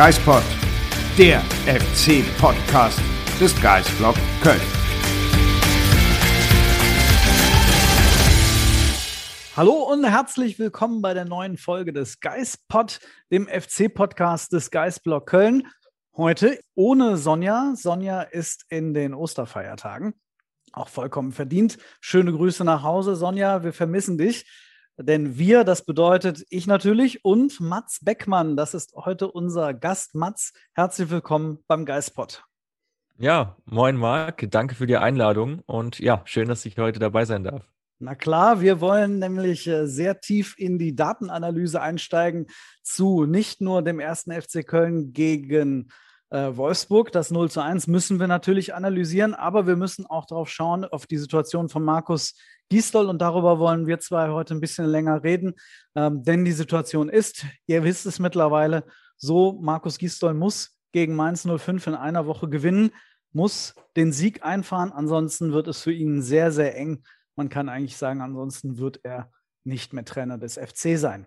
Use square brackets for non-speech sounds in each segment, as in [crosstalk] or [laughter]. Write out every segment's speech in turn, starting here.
Geispod, der FC-Podcast des Geistblog Köln. Hallo und herzlich willkommen bei der neuen Folge des Geistpod, dem FC-Podcast des Geistblog Köln. Heute ohne Sonja. Sonja ist in den Osterfeiertagen. Auch vollkommen verdient. Schöne Grüße nach Hause, Sonja. Wir vermissen dich. Denn wir, das bedeutet ich natürlich und Mats Beckmann, das ist heute unser Gast. Mats, herzlich willkommen beim Geistpod. Ja, moin Marc, danke für die Einladung und ja, schön, dass ich heute dabei sein darf. Na klar, wir wollen nämlich äh, sehr tief in die Datenanalyse einsteigen zu nicht nur dem ersten FC Köln gegen äh, Wolfsburg. Das 0 zu 1 müssen wir natürlich analysieren, aber wir müssen auch darauf schauen, auf die Situation von Markus Gisdol und darüber wollen wir zwei heute ein bisschen länger reden, ähm, denn die Situation ist, ihr wisst es mittlerweile, so Markus Gisdol muss gegen Mainz 05 in einer Woche gewinnen, muss den Sieg einfahren, ansonsten wird es für ihn sehr, sehr eng. Man kann eigentlich sagen, ansonsten wird er nicht mehr Trainer des FC sein.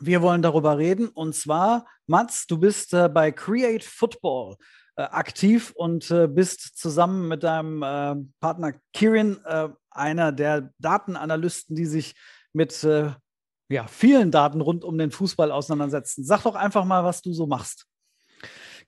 Wir wollen darüber reden und zwar, Mats, du bist äh, bei Create Football äh, aktiv und äh, bist zusammen mit deinem äh, Partner Kirin äh, einer der Datenanalysten, die sich mit äh, ja, vielen Daten rund um den Fußball auseinandersetzen. Sag doch einfach mal, was du so machst.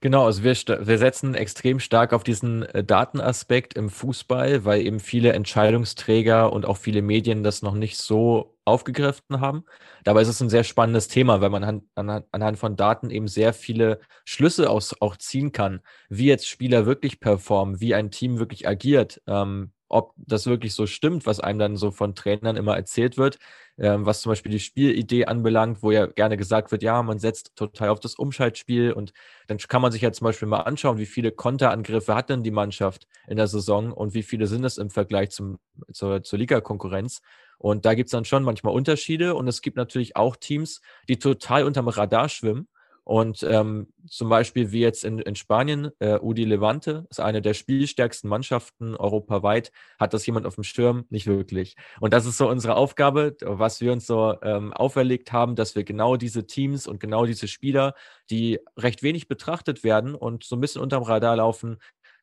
Genau, also wir, wir setzen extrem stark auf diesen Datenaspekt im Fußball, weil eben viele Entscheidungsträger und auch viele Medien das noch nicht so aufgegriffen haben. Dabei ist es ein sehr spannendes Thema, weil man an, anhand von Daten eben sehr viele Schlüsse aus, auch ziehen kann, wie jetzt Spieler wirklich performen, wie ein Team wirklich agiert, ähm, ob das wirklich so stimmt, was einem dann so von Trainern immer erzählt wird, ähm, was zum Beispiel die Spielidee anbelangt, wo ja gerne gesagt wird, ja, man setzt total auf das Umschaltspiel und dann kann man sich ja zum Beispiel mal anschauen, wie viele Konterangriffe hat denn die Mannschaft in der Saison und wie viele sind es im Vergleich zum, zur, zur Liga-Konkurrenz. Und da gibt es dann schon manchmal Unterschiede und es gibt natürlich auch Teams, die total unterm Radar schwimmen und ähm, zum Beispiel wie jetzt in, in Spanien, äh, Udi Levante ist eine der spielstärksten Mannschaften europaweit. Hat das jemand auf dem Schirm? Nicht wirklich. Und das ist so unsere Aufgabe, was wir uns so ähm, auferlegt haben, dass wir genau diese Teams und genau diese Spieler, die recht wenig betrachtet werden und so ein bisschen unterm Radar laufen,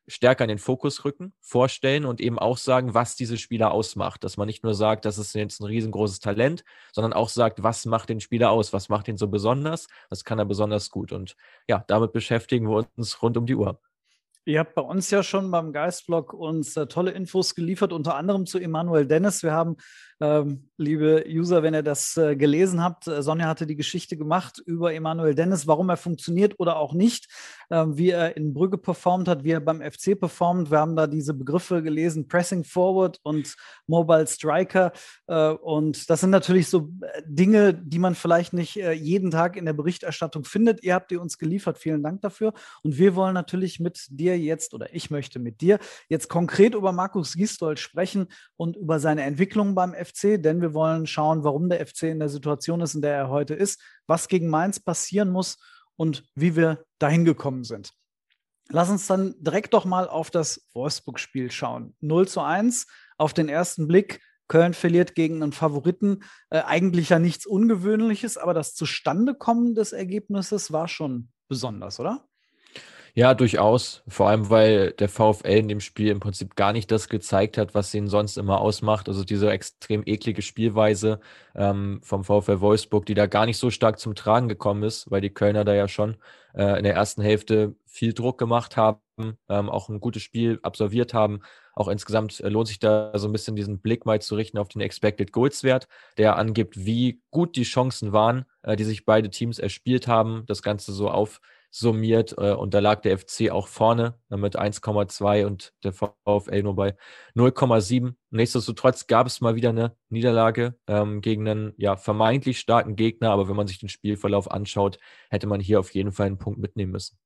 stärker in den Fokus rücken, vorstellen und eben auch sagen, was diese Spieler ausmacht. Dass man nicht nur sagt, das ist jetzt ein riesengroßes Talent, sondern auch sagt, was macht den Spieler aus, was macht ihn so besonders, was kann er besonders gut. Und ja, damit beschäftigen wir uns rund um die Uhr. Ihr habt bei uns ja schon beim Geistblog uns äh, tolle Infos geliefert, unter anderem zu Emanuel Dennis. Wir haben liebe User, wenn ihr das äh, gelesen habt, äh, Sonja hatte die Geschichte gemacht über Emanuel Dennis, warum er funktioniert oder auch nicht, äh, wie er in Brügge performt hat, wie er beim FC performt. Wir haben da diese Begriffe gelesen, Pressing Forward und Mobile Striker. Äh, und das sind natürlich so Dinge, die man vielleicht nicht jeden Tag in der Berichterstattung findet. Ihr habt die uns geliefert. Vielen Dank dafür. Und wir wollen natürlich mit dir jetzt, oder ich möchte mit dir jetzt konkret über Markus Gisdol sprechen und über seine Entwicklung beim FC. FC, denn wir wollen schauen, warum der FC in der Situation ist, in der er heute ist, was gegen Mainz passieren muss und wie wir dahin gekommen sind. Lass uns dann direkt doch mal auf das Wolfsburg-Spiel schauen. 0 zu 1 auf den ersten Blick. Köln verliert gegen einen Favoriten. Äh, eigentlich ja nichts Ungewöhnliches, aber das Zustandekommen des Ergebnisses war schon besonders, oder? Ja, durchaus. Vor allem, weil der VfL in dem Spiel im Prinzip gar nicht das gezeigt hat, was ihn sonst immer ausmacht. Also diese extrem eklige Spielweise ähm, vom VfL Wolfsburg, die da gar nicht so stark zum Tragen gekommen ist, weil die Kölner da ja schon äh, in der ersten Hälfte viel Druck gemacht haben, ähm, auch ein gutes Spiel absolviert haben. Auch insgesamt äh, lohnt sich da so ein bisschen diesen Blick mal zu richten auf den Expected Goals Wert, der angibt, wie gut die Chancen waren, äh, die sich beide Teams erspielt haben. Das Ganze so auf summiert. Äh, und da lag der FC auch vorne äh, mit 1,2 und der VfL nur bei 0,7. Nichtsdestotrotz gab es mal wieder eine Niederlage ähm, gegen einen ja, vermeintlich starken Gegner. Aber wenn man sich den Spielverlauf anschaut, hätte man hier auf jeden Fall einen Punkt mitnehmen müssen.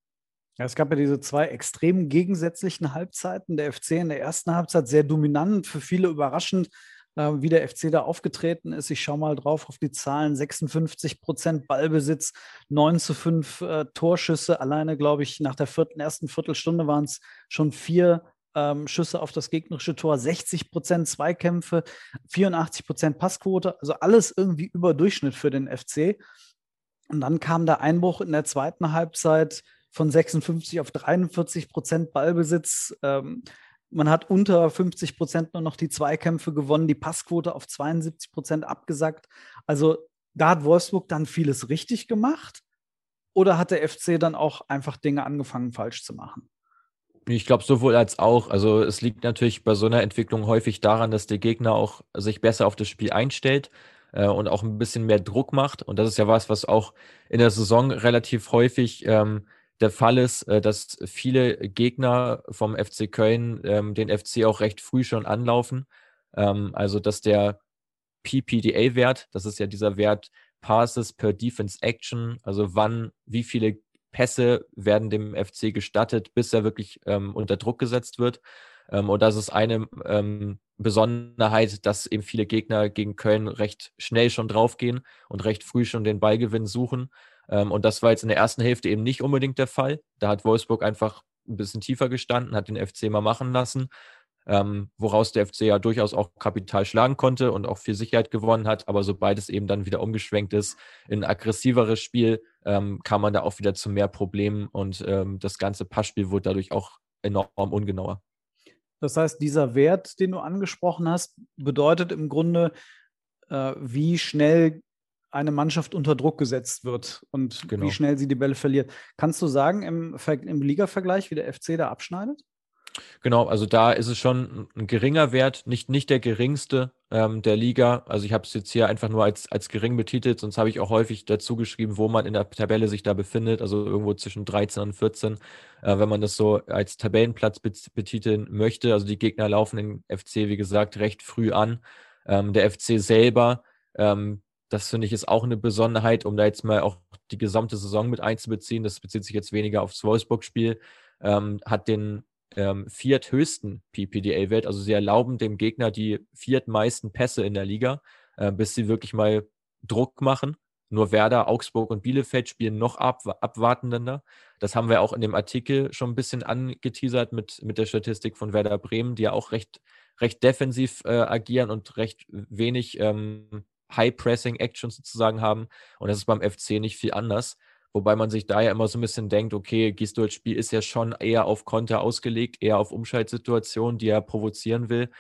Ja, es gab ja diese zwei extrem gegensätzlichen Halbzeiten. Der FC in der ersten Halbzeit sehr dominant, für viele überraschend äh, wie der FC da aufgetreten ist. Ich schaue mal drauf auf die Zahlen. 56 Prozent Ballbesitz, 9 zu 5 äh, Torschüsse. Alleine, glaube ich, nach der vierten, ersten Viertelstunde waren es schon vier ähm, Schüsse auf das gegnerische Tor, 60 Prozent Zweikämpfe, 84 Prozent Passquote. Also alles irgendwie über Durchschnitt für den FC. Und dann kam der Einbruch in der zweiten Halbzeit von 56 auf 43 Prozent Ballbesitz. Ähm, man hat unter 50 Prozent nur noch die Zweikämpfe gewonnen, die Passquote auf 72 Prozent abgesackt. Also da hat Wolfsburg dann vieles richtig gemacht oder hat der FC dann auch einfach Dinge angefangen falsch zu machen? Ich glaube sowohl als auch. Also es liegt natürlich bei so einer Entwicklung häufig daran, dass der Gegner auch sich besser auf das Spiel einstellt äh, und auch ein bisschen mehr Druck macht. Und das ist ja was, was auch in der Saison relativ häufig ähm, der Fall ist, äh, dass viele Gegner vom FC Köln ähm, den FC auch recht früh schon anlaufen. Ähm, also dass der PPDA-Wert, das ist ja dieser Wert Passes per Defense Action, also wann, wie viele Pässe werden dem FC gestattet, bis er wirklich ähm, unter Druck gesetzt wird. Ähm, und das ist eine ähm, Besonderheit, dass eben viele Gegner gegen Köln recht schnell schon draufgehen und recht früh schon den Ballgewinn suchen. Ähm, und das war jetzt in der ersten Hälfte eben nicht unbedingt der Fall. Da hat Wolfsburg einfach ein bisschen tiefer gestanden, hat den FC mal machen lassen, ähm, woraus der FC ja durchaus auch Kapital schlagen konnte und auch viel Sicherheit gewonnen hat. Aber sobald es eben dann wieder umgeschwenkt ist in ein aggressiveres Spiel, ähm, kam man da auch wieder zu mehr Problemen und das ganze Passspiel wurde dadurch auch enorm ungenauer. Das heißt, dieser Wert, den du angesprochen hast, bedeutet im Grunde, äh, wie schnell eine Mannschaft unter Druck gesetzt wird und genau. wie schnell sie die Bälle verliert. Kannst du sagen im, im Liga-Vergleich, wie der FC da abschneidet? Genau, also da ist es schon ein geringer Wert, nicht, nicht der geringste ähm, der Liga. Also ich habe es jetzt hier einfach nur als, als gering betitelt, sonst habe ich auch häufig dazu geschrieben, wo man in der Tabelle sich da befindet, also irgendwo zwischen 13 und 14, äh, wenn man das so als Tabellenplatz betiteln möchte. Also die Gegner laufen den FC, wie gesagt, recht früh an. Ähm, der FC selber ähm, das finde ich ist auch eine Besonderheit, um da jetzt mal auch die gesamte Saison mit einzubeziehen. Das bezieht sich jetzt weniger aufs Wolfsburg-Spiel. Ähm, hat den ähm, vierthöchsten PPDA-Wert. Also sie erlauben dem Gegner die viertmeisten Pässe in der Liga, äh, bis sie wirklich mal Druck machen. Nur Werder, Augsburg und Bielefeld spielen noch ab, abwartender. Das haben wir auch in dem Artikel schon ein bisschen angeteasert mit, mit der Statistik von Werder Bremen, die ja auch recht, recht defensiv äh, agieren und recht wenig ähm, High-Pressing-Action sozusagen haben. Und das ist beim FC nicht viel anders. Wobei man sich da ja immer so ein bisschen denkt, okay, Gisdols Spiel ist ja schon eher auf Konter ausgelegt, eher auf Umschaltsituationen, die er provozieren will.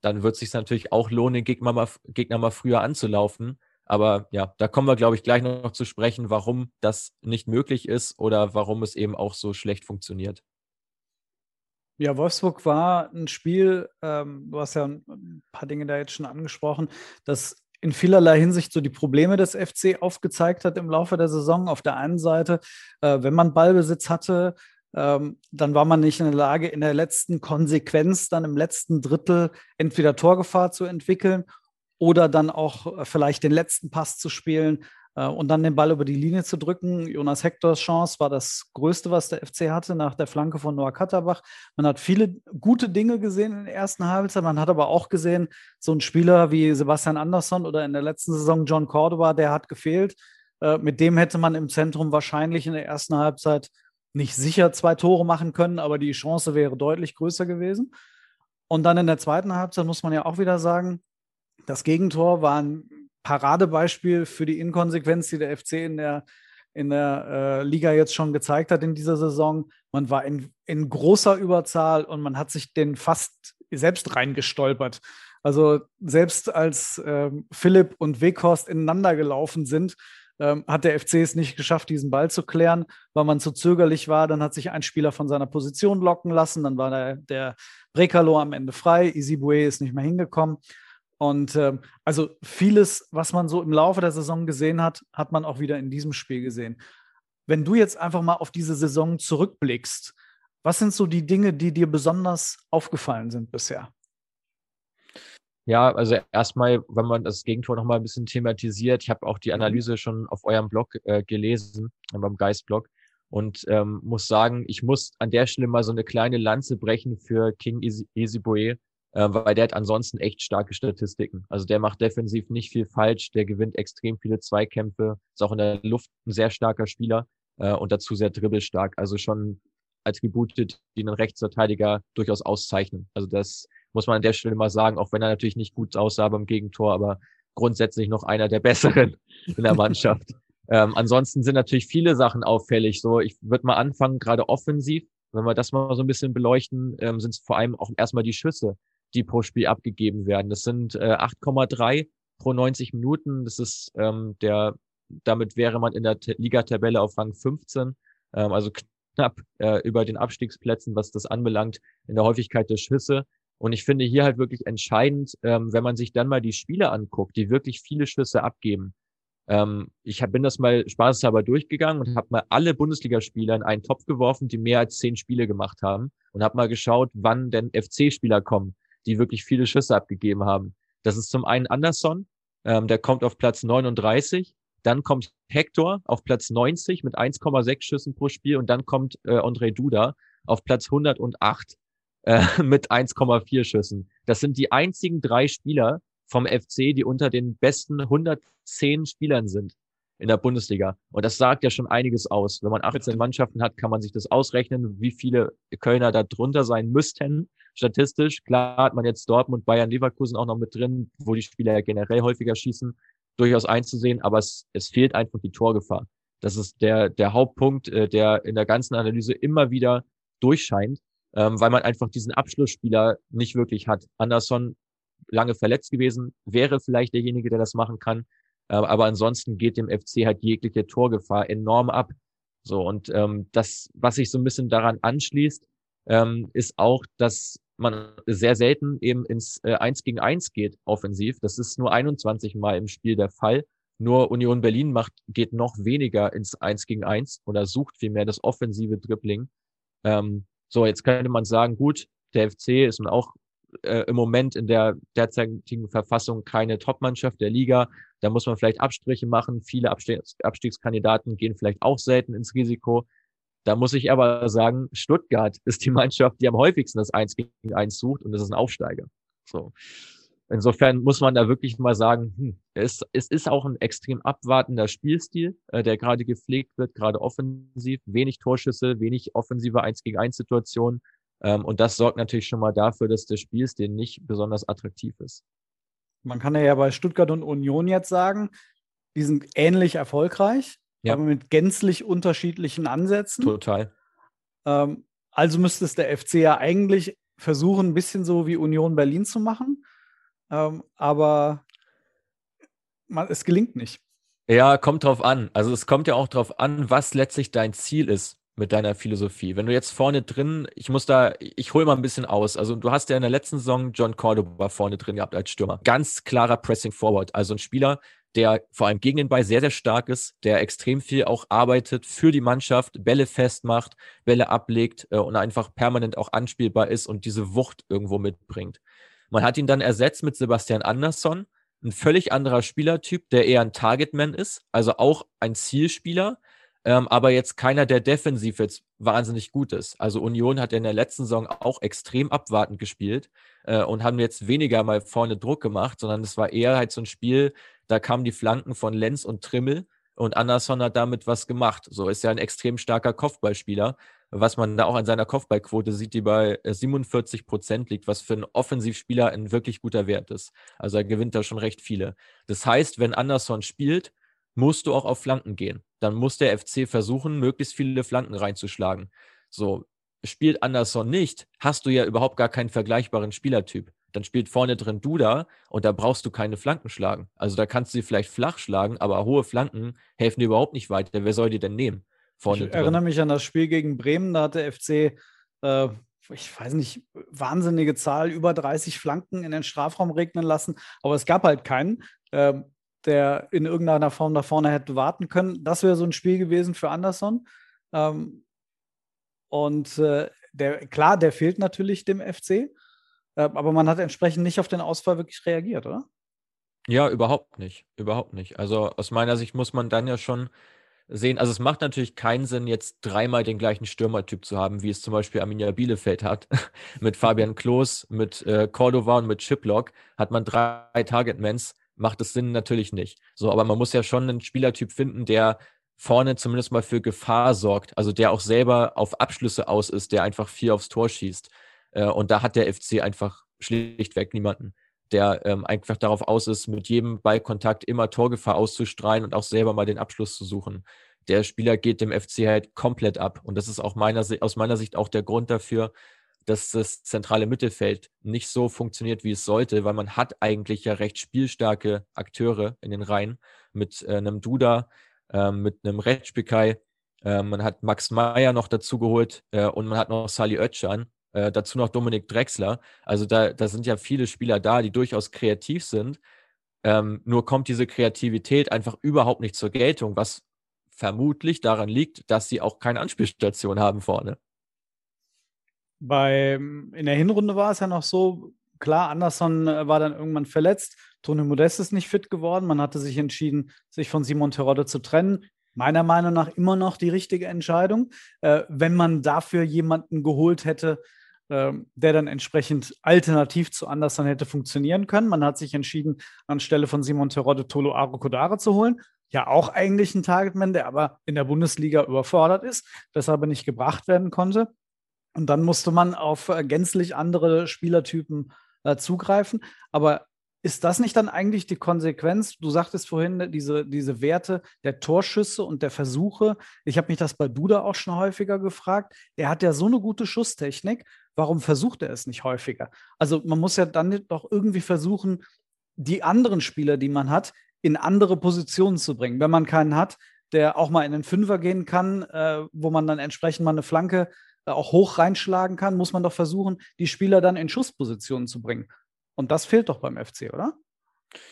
Dann wird es sich natürlich auch lohnen, den Gegner mal, Gegner mal früher anzulaufen. Aber ja, da kommen wir, glaube ich, gleich noch zu sprechen, warum das nicht möglich ist oder warum es eben auch so schlecht funktioniert. Ja, Wolfsburg war ein Spiel, ähm, du hast ja ein paar Dinge da jetzt schon angesprochen, das in vielerlei Hinsicht so die Probleme des FC aufgezeigt hat im Laufe der Saison. Auf der einen Seite, äh, wenn man Ballbesitz hatte, ähm, dann war man nicht in der Lage, in der letzten Konsequenz, dann im letzten Drittel entweder Torgefahr zu entwickeln oder dann auch äh, vielleicht den letzten Pass zu spielen, und dann den Ball über die Linie zu drücken. Jonas Hektors Chance war das Größte, was der FC hatte nach der Flanke von Noah Katterbach. Man hat viele gute Dinge gesehen in der ersten Halbzeit. Man hat aber auch gesehen, so ein Spieler wie Sebastian Andersson oder in der letzten Saison John Cordova, der hat gefehlt. Äh, mit dem hätte man im Zentrum wahrscheinlich in der ersten Halbzeit nicht sicher zwei Tore machen können, aber die Chance wäre deutlich größer gewesen. Und dann in der zweiten Halbzeit muss man ja auch wieder sagen, das Gegentor war ein Paradebeispiel für die Inkonsequenz, die der FC in der, in der äh, Liga jetzt schon gezeigt hat in dieser Saison. Man war in, in großer Überzahl und man hat sich den fast selbst reingestolpert. Also selbst als ähm, Philipp und Weghorst ineinander gelaufen sind, ähm, hat der FC es nicht geschafft, diesen Ball zu klären, weil man zu zögerlich war. Dann hat sich ein Spieler von seiner Position locken lassen. Dann war der, der Brekalo am Ende frei. Isibue ist nicht mehr hingekommen. Und ähm, also vieles, was man so im Laufe der Saison gesehen hat, hat man auch wieder in diesem Spiel gesehen. wenn du jetzt einfach mal auf diese Saison zurückblickst, was sind so die Dinge, die dir besonders aufgefallen sind bisher? Ja, also erstmal, wenn man das Gegentor nochmal ein bisschen thematisiert, ich habe auch die mhm. Analyse schon auf eurem Blog äh, gelesen, beim Geist-Blog, und ähm, muss sagen, ich muss an der Stelle mal so eine kleine Lanze brechen für King Easyboe, äh, weil der hat ansonsten echt starke Statistiken. Also der macht defensiv nicht viel falsch, der gewinnt extrem viele Zweikämpfe, ist auch in der Luft ein sehr starker Spieler äh, und dazu sehr dribbelstark. Also schon Attribute, die einen Rechtsverteidiger durchaus auszeichnen. Also das muss man an der Stelle mal sagen, auch wenn er natürlich nicht gut aussah beim Gegentor, aber grundsätzlich noch einer der [laughs] besseren in der Mannschaft. ähm, ansonsten sind natürlich viele Sachen auffällig. So, ich würde mal anfangen, gerade offensiv, wenn wir das mal so ein bisschen beleuchten, ähm, sind es vor allem auch erstmal die Schüsse, die pro Spiel abgegeben werden. Das sind äh, 8,3 pro 90 Minuten. Das ist ähm, der, damit wäre man in der Ligatabelle auf Rang 15, ähm, also knapp äh, über den Abstiegsplätzen, was das anbelangt, in der Häufigkeit der Schüsse. Und ich finde hier halt wirklich entscheidend, ähm, wenn man sich dann mal die Spiele anguckt, die wirklich viele Schüsse abgeben. Ähm, ich hab, bin das mal spaßeshalber durchgegangen und habe mal alle Bundesligaspieler in einen Topf geworfen, die mehr als zehn Spiele gemacht haben und habe mal geschaut, wann denn FC-Spieler kommen, die wirklich viele Schüsse abgegeben haben. Das ist zum einen Anderson, ähm, der kommt auf Platz 39. Dann kommt Hector auf Platz 90 mit 1,6 Schüssen pro Spiel und dann kommt äh, André Duda auf Platz 108 äh, [laughs] mit 1,4 Schüssen. Das sind die einzigen drei Spieler vom FC, die unter den besten 110 Spielern sind in der Bundesliga. Und das sagt ja schon einiges aus. Wenn man 18 Mannschaften hat, kann man sich das ausrechnen, wie viele Kölner da drunter sein müssten. Statistisch, klar hat man jetzt Dortmund, Bayern, Leverkusen auch noch mit drin, wo die Spieler ja generell häufiger schießen, durchaus einzusehen, aber es, es fehlt einfach die Torgefahr. Das ist der, der Hauptpunkt, äh, der in der ganzen Analyse immer wieder durchscheint ähm, weil man einfach diesen Abschlussspieler nicht wirklich hat. Anderson lange verletzt gewesen, wäre vielleicht derjenige, der das machen kann. Äh, aber ansonsten geht dem FC halt jegliche Torgefahr enorm ab. So, und ähm, das, was sich so ein bisschen daran anschließt, ähm, ist auch, dass man sehr selten eben ins äh, 1 gegen 1 geht, offensiv. Das ist nur 21 Mal im Spiel der Fall. Nur Union Berlin macht, geht noch weniger ins 1 gegen 1 oder sucht vielmehr das offensive Dribbling. Ähm, so, jetzt könnte man sagen, gut, der FC ist nun auch äh, im Moment in der derzeitigen Verfassung keine Topmannschaft der Liga. Da muss man vielleicht Abstriche machen. Viele Abstiegs Abstiegskandidaten gehen vielleicht auch selten ins Risiko. Da muss ich aber sagen, Stuttgart [laughs] ist die Mannschaft, die am häufigsten das Eins gegen Eins sucht und das ist ein Aufsteiger. So. Insofern muss man da wirklich mal sagen, hm, es, es ist auch ein extrem abwartender Spielstil, äh, der gerade gepflegt wird, gerade offensiv, wenig Torschüsse, wenig offensive 1 gegen 1 Situationen. Ähm, und das sorgt natürlich schon mal dafür, dass der Spielstil nicht besonders attraktiv ist. Man kann ja bei Stuttgart und Union jetzt sagen, die sind ähnlich erfolgreich, ja. aber mit gänzlich unterschiedlichen Ansätzen. Total. Ähm, also müsste es der FC ja eigentlich versuchen, ein bisschen so wie Union Berlin zu machen ähm, aber man, es gelingt nicht. Ja, kommt drauf an. Also es kommt ja auch drauf an, was letztlich dein Ziel ist mit deiner Philosophie. Wenn du jetzt vorne drin, ich muss da, ich hole mal ein bisschen aus. Also du hast ja in der letzten Saison John Cordoba vorne drin gehabt als Stürmer. Ganz klarer Pressing Forward. Also ein Spieler, der vor allem gegen den Ball sehr, sehr stark ist, der extrem viel auch arbeitet für die Mannschaft, Bälle festmacht, Bälle ablegt äh, und einfach permanent auch anspielbar ist und diese Wucht irgendwo mitbringt. Man hat ihn dann ersetzt mit Sebastian Andersson, ein völlig anderer Spielertyp, der eher ein Targetman ist, also auch ein Zielspieler, ähm, aber jetzt keiner, der defensiv jetzt wahnsinnig gut ist. Also Union hat in der letzten Saison auch extrem abwartend gespielt äh, und haben jetzt weniger mal vorne Druck gemacht, sondern es war eher halt so ein Spiel, da kamen die Flanken von Lenz und Trimmel und Anderson hat damit was gemacht. So ist ja ein extrem starker Kopfballspieler was man da auch an seiner Kopfballquote sieht, die bei 47 äh, Prozent liegt, was für einen Offensivspieler ein wirklich guter Wert ist. Also er gewinnt da schon recht viele. Das heißt, wenn Anderson spielt, musst du auch auf Flanken gehen. Dann muss der FC versuchen, möglichst viele Flanken reinzuschlagen. So, spielt Anderson nicht, hast du ja überhaupt gar keinen vergleichbaren Spielertyp. Dann spielt vorne drin Duda und da brauchst du keine Flanken schlagen. Also da kannst du sie vielleicht flach schlagen, aber hohe Flanken helfen dir überhaupt nicht weiter. Wer soll die denn nehmen? vorne Ich drin. erinnere mich an das Spiel gegen Bremen, da hat der FC, äh, ich weiß nicht, wahnsinnige Zahl, über 30 Flanken in den Strafraum regnen lassen, aber es gab halt keinen. Ähm, der in irgendeiner Form da vorne hätte warten können. Das wäre so ein Spiel gewesen für Anderson. Ähm, und äh, der, klar, der fehlt natürlich dem FC, äh, aber man hat entsprechend nicht auf den Ausfall wirklich reagiert, oder? Ja, überhaupt nicht. Überhaupt nicht. Also aus meiner Sicht muss man dann ja schon sehen, also es macht natürlich keinen Sinn, jetzt dreimal den gleichen Stürmertyp zu haben, wie es zum Beispiel Arminia Bielefeld hat. [laughs] mit Fabian Klos, mit äh, Cordova und mit Chiplock hat man drei Targetmans, macht es Sinn natürlich nicht. So, aber man muss ja schon einen Spielertyp finden, der vorne zumindest mal für Gefahr sorgt, also der auch selber auf Abschlüsse aus ist, der einfach viel aufs Tor schießt. Äh, und da hat der FC einfach schlichtweg niemanden der ähm, einfach darauf aus ist, mit jedem Ballkontakt immer Torgefahr auszustrahlen und auch selber mal den Abschluss zu suchen. Der Spieler geht dem FC halt komplett ab. Und das ist auch meiner, aus meiner Sicht auch der Grund dafür, dass das zentrale Mittelfeld nicht so funktioniert, wie es sollte, weil man hat eigentlich ja recht spielstarke Akteure in den Reihen mit äh, einem Duda, äh, mit einem Retschbekai, äh, man hat Max Meyer noch dazu geholt äh, und man hat noch Sali Özcan, äh, dazu noch Dominik Drexler. Also da, da sind ja viele Spieler da, die durchaus kreativ sind. Ähm, nur kommt diese Kreativität einfach überhaupt nicht zur Geltung, was vermutlich daran liegt, dass sie auch keine Anspielstation haben vorne. Bei, in der Hinrunde war es ja noch so, klar, Anderson äh, war dann irgendwann verletzt, Toni Modest ist nicht fit geworden, man hatte sich entschieden, sich von Simon Terodde zu trennen meiner Meinung nach immer noch die richtige Entscheidung. Äh, wenn man dafür jemanden geholt hätte, ähm, der dann entsprechend alternativ zu Anderson hätte funktionieren können. Man hat sich entschieden, anstelle von Simon Terodde Tolo Arokodare zu holen. Ja, auch eigentlich ein Targetman, der aber in der Bundesliga überfordert ist, weshalb er nicht gebracht werden konnte. Und dann musste man auf äh, gänzlich andere Spielertypen äh, zugreifen. Aber ist das nicht dann eigentlich die Konsequenz? Du sagtest vorhin, ne, diese, diese Werte der Torschüsse und der Versuche. Ich habe mich das bei Duda auch schon häufiger gefragt. Er hat ja so eine gute Schusstechnik. Warum versucht er es nicht häufiger? Also man muss ja dann doch irgendwie versuchen, die anderen Spieler, die man hat, in andere Positionen zu bringen. Wenn man keinen hat, der auch mal in den Fünfer gehen kann, äh, wo man dann entsprechend mal eine Flanke auch hoch reinschlagen kann, muss man doch versuchen, die Spieler dann in Schusspositionen zu bringen. Und das fehlt doch beim FC, oder?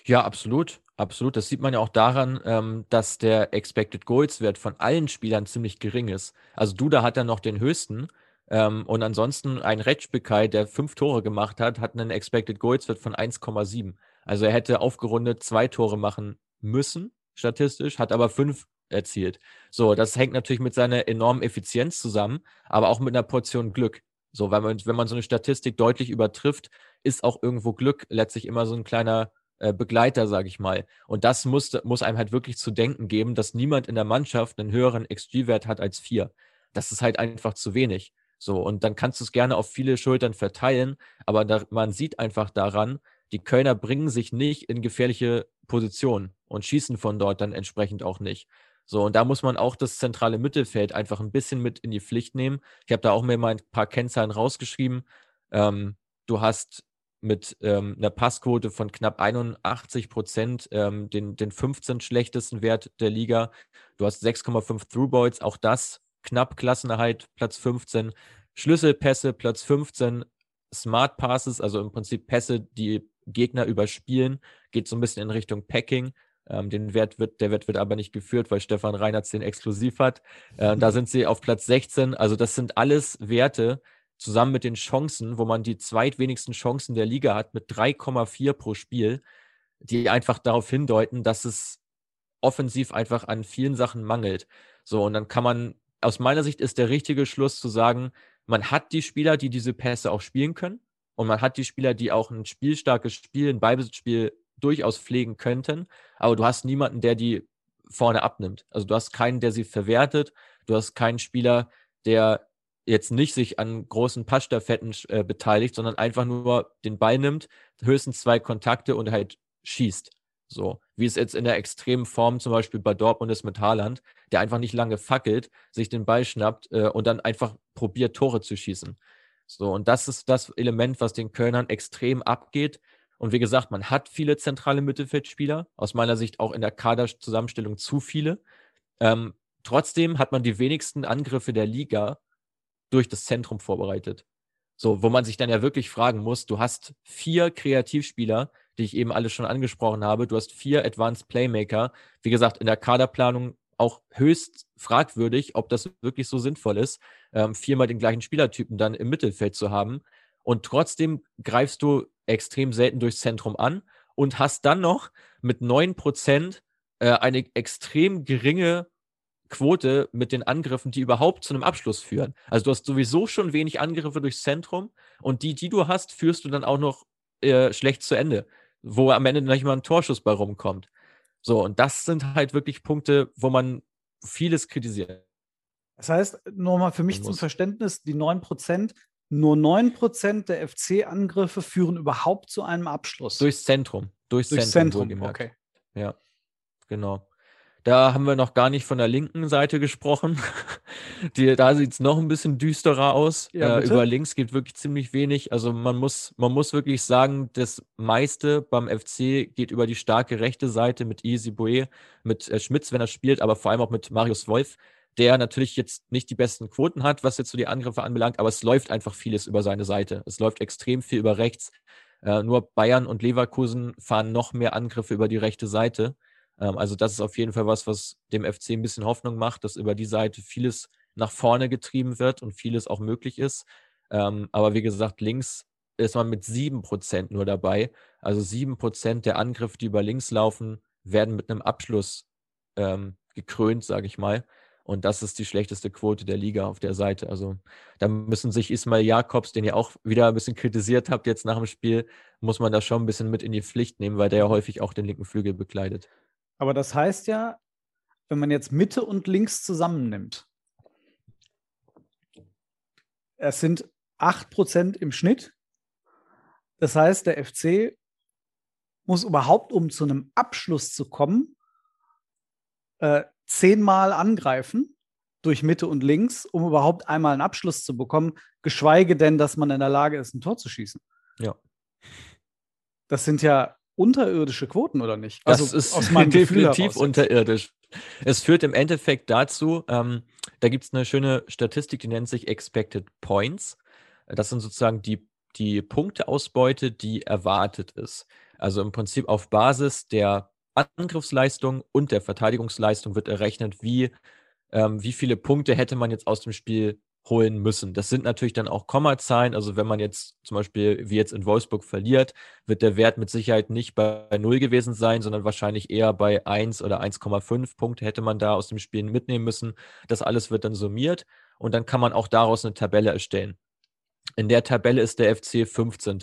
Ja, absolut. Absolut. Das sieht man ja auch daran, ähm, dass der Expected Goals Wert von allen Spielern ziemlich gering ist. Also Duda hat ja noch den höchsten. Ähm, und ansonsten ein Retschbekai, der fünf Tore gemacht hat, hat einen Expected Goals Wert von 1,7. Also er hätte aufgerundet zwei Tore machen müssen, statistisch, hat aber fünf erzielt. So, das hängt natürlich mit seiner enormen Effizienz zusammen, aber auch mit einer Portion Glück. So, weil man, wenn man so eine Statistik deutlich übertrifft, ist auch irgendwo Glück letztlich immer so ein kleiner äh, Begleiter, sage ich mal. Und das muss, muss einem halt wirklich zu denken geben, dass niemand in der Mannschaft einen höheren XG-Wert hat als vier. Das ist halt einfach zu wenig. So, und dann kannst du es gerne auf viele Schultern verteilen, aber da, man sieht einfach daran, die Kölner bringen sich nicht in gefährliche Positionen und schießen von dort dann entsprechend auch nicht. So, und da muss man auch das zentrale Mittelfeld einfach ein bisschen mit in die Pflicht nehmen. Ich habe da auch mir mal ein paar Kennzahlen rausgeschrieben. Ähm, du hast mit ähm, einer Passquote von knapp 81 Prozent ähm, den, den 15 schlechtesten Wert der Liga. Du hast 6,5 Throughballs, auch das knapp Klassenerhalt, Platz 15. Schlüsselpässe, Platz 15. Smart Passes, also im Prinzip Pässe, die Gegner überspielen, geht so ein bisschen in Richtung Packing. Ähm, den Wert wird, der Wert wird aber nicht geführt, weil Stefan Reinhardt den exklusiv hat. Äh, da sind sie auf Platz 16. Also das sind alles Werte, zusammen mit den Chancen, wo man die zweitwenigsten Chancen der Liga hat, mit 3,4 pro Spiel, die einfach darauf hindeuten, dass es offensiv einfach an vielen Sachen mangelt. So, und dann kann man, aus meiner Sicht ist der richtige Schluss zu sagen, man hat die Spieler, die diese Pässe auch spielen können. Und man hat die Spieler, die auch ein spielstarkes Spiel, ein Beibesitzspiel durchaus pflegen könnten, aber du hast niemanden, der die vorne abnimmt. Also du hast keinen, der sie verwertet, du hast keinen Spieler, der jetzt nicht sich an großen Passstaffetten äh, beteiligt, sondern einfach nur den Ball nimmt, höchstens zwei Kontakte und halt schießt. So, wie es jetzt in der extremen Form zum Beispiel bei Dortmund ist mit Haaland, der einfach nicht lange fackelt, sich den Ball schnappt äh, und dann einfach probiert, Tore zu schießen. So, und das ist das Element, was den Kölnern extrem abgeht. Und wie gesagt, man hat viele zentrale Mittelfeldspieler, aus meiner Sicht auch in der Kaderzusammenstellung zu viele. Ähm, trotzdem hat man die wenigsten Angriffe der Liga durch das Zentrum vorbereitet. So, wo man sich dann ja wirklich fragen muss, du hast vier Kreativspieler, die ich eben alle schon angesprochen habe. Du hast vier Advanced Playmaker. Wie gesagt, in der Kaderplanung auch höchst fragwürdig, ob das wirklich so sinnvoll ist, ähm, viermal den gleichen Spielertypen dann im Mittelfeld zu haben. Und trotzdem greifst du extrem selten durchs Zentrum an und hast dann noch mit 9% äh, eine extrem geringe Quote mit den Angriffen, die überhaupt zu einem Abschluss führen. Also du hast sowieso schon wenig Angriffe durchs Zentrum und die, die du hast, führst du dann auch noch äh, schlecht zu Ende, wo am Ende nicht mal ein Torschuss bei rumkommt. So, und das sind halt wirklich Punkte, wo man vieles kritisiert. Das heißt, nur mal für mich zum Verständnis, die 9%, nur 9% der FC-Angriffe führen überhaupt zu einem Abschluss. Durchs Zentrum. Durchs, Durchs Zentrum, Zentrum okay. Ja, genau. Da haben wir noch gar nicht von der linken Seite gesprochen. [laughs] Die, da sieht es noch ein bisschen düsterer aus. Ja, äh, über links geht wirklich ziemlich wenig. Also man muss, man muss wirklich sagen, das meiste beim FC geht über die starke rechte Seite mit Easy Boe, mit äh, Schmitz, wenn er spielt, aber vor allem auch mit Marius Wolf, der natürlich jetzt nicht die besten Quoten hat, was jetzt so die Angriffe anbelangt, aber es läuft einfach vieles über seine Seite. Es läuft extrem viel über rechts. Äh, nur Bayern und Leverkusen fahren noch mehr Angriffe über die rechte Seite. Ähm, also das ist auf jeden Fall was, was dem FC ein bisschen Hoffnung macht, dass über die Seite vieles nach vorne getrieben wird und vieles auch möglich ist. Ähm, aber wie gesagt, links ist man mit 7% nur dabei. Also 7% der Angriffe, die über links laufen, werden mit einem Abschluss ähm, gekrönt, sage ich mal. Und das ist die schlechteste Quote der Liga auf der Seite. Also da müssen sich Ismail Jakobs, den ihr auch wieder ein bisschen kritisiert habt jetzt nach dem Spiel, muss man da schon ein bisschen mit in die Pflicht nehmen, weil der ja häufig auch den linken Flügel bekleidet. Aber das heißt ja, wenn man jetzt Mitte und links zusammennimmt, es sind 8% im Schnitt. Das heißt, der FC muss überhaupt, um zu einem Abschluss zu kommen, äh, zehnmal angreifen durch Mitte und links, um überhaupt einmal einen Abschluss zu bekommen, geschweige denn, dass man in der Lage ist, ein Tor zu schießen. Ja. Das sind ja unterirdische Quoten, oder nicht? Also das ist aus meinem [laughs] definitiv unterirdisch. Es führt im Endeffekt dazu, ähm, da gibt es eine schöne Statistik, die nennt sich Expected Points. Das sind sozusagen die, die Punkteausbeute, die erwartet ist. Also im Prinzip auf Basis der Angriffsleistung und der Verteidigungsleistung wird errechnet, wie, ähm, wie viele Punkte hätte man jetzt aus dem Spiel holen müssen. Das sind natürlich dann auch Kommazahlen. Also wenn man jetzt zum Beispiel wie jetzt in Wolfsburg verliert, wird der Wert mit Sicherheit nicht bei 0 gewesen sein, sondern wahrscheinlich eher bei 1 oder 1,5 Punkte hätte man da aus dem Spiel mitnehmen müssen. Das alles wird dann summiert und dann kann man auch daraus eine Tabelle erstellen. In der Tabelle ist der FC 15.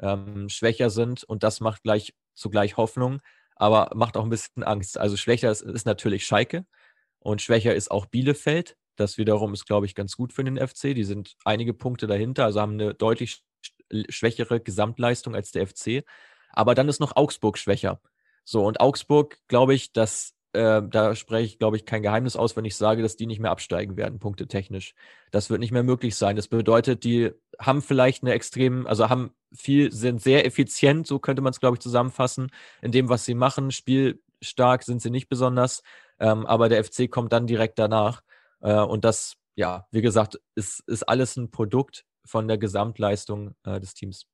Ähm, schwächer sind und das macht gleich zugleich Hoffnung, aber macht auch ein bisschen Angst. Also schwächer ist, ist natürlich Schalke und schwächer ist auch Bielefeld das wiederum ist, glaube ich, ganz gut für den FC. Die sind einige Punkte dahinter, also haben eine deutlich schwächere Gesamtleistung als der FC. Aber dann ist noch Augsburg schwächer. So, und Augsburg, glaube ich, dass äh, da spreche ich, glaube ich, kein Geheimnis aus, wenn ich sage, dass die nicht mehr absteigen werden, punkte technisch. Das wird nicht mehr möglich sein. Das bedeutet, die haben vielleicht eine extrem, also haben viel, sind sehr effizient, so könnte man es, glaube ich, zusammenfassen, in dem, was sie machen. Spielstark sind sie nicht besonders, ähm, aber der FC kommt dann direkt danach. Äh, und das, ja, wie gesagt, ist, ist alles ein Produkt von der Gesamtleistung äh, des Teams.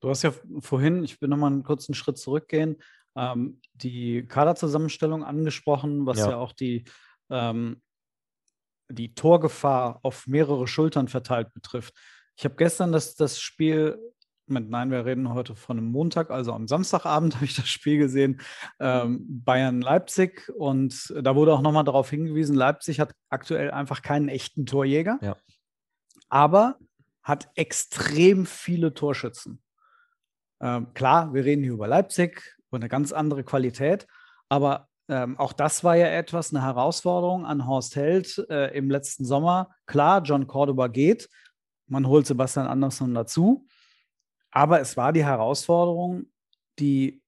Du hast ja vorhin, ich will nochmal einen kurzen Schritt zurückgehen, ähm, die Kaderzusammenstellung angesprochen, was ja, ja auch die, ähm, die Torgefahr auf mehrere Schultern verteilt betrifft. Ich habe gestern das, das Spiel nein, wir reden heute von einem Montag, also am Samstagabend [laughs] habe ich das Spiel gesehen, ähm, Bayern-Leipzig. Und da wurde auch nochmal darauf hingewiesen, Leipzig hat aktuell einfach keinen echten Torjäger, ja. aber hat extrem viele Torschützen. Ähm, klar, wir reden hier über Leipzig und eine ganz andere Qualität, aber ähm, auch das war ja etwas, eine Herausforderung an Horst Held äh, im letzten Sommer. Klar, John Cordoba geht, man holt Sebastian Andersson dazu. Aber es war die Herausforderung, die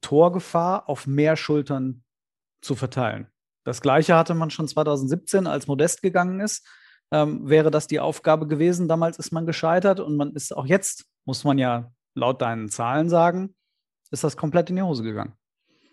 Torgefahr auf mehr Schultern zu verteilen. Das gleiche hatte man schon 2017, als Modest gegangen ist. Ähm, wäre das die Aufgabe gewesen. Damals ist man gescheitert und man ist auch jetzt, muss man ja laut deinen Zahlen sagen, ist das komplett in die Hose gegangen.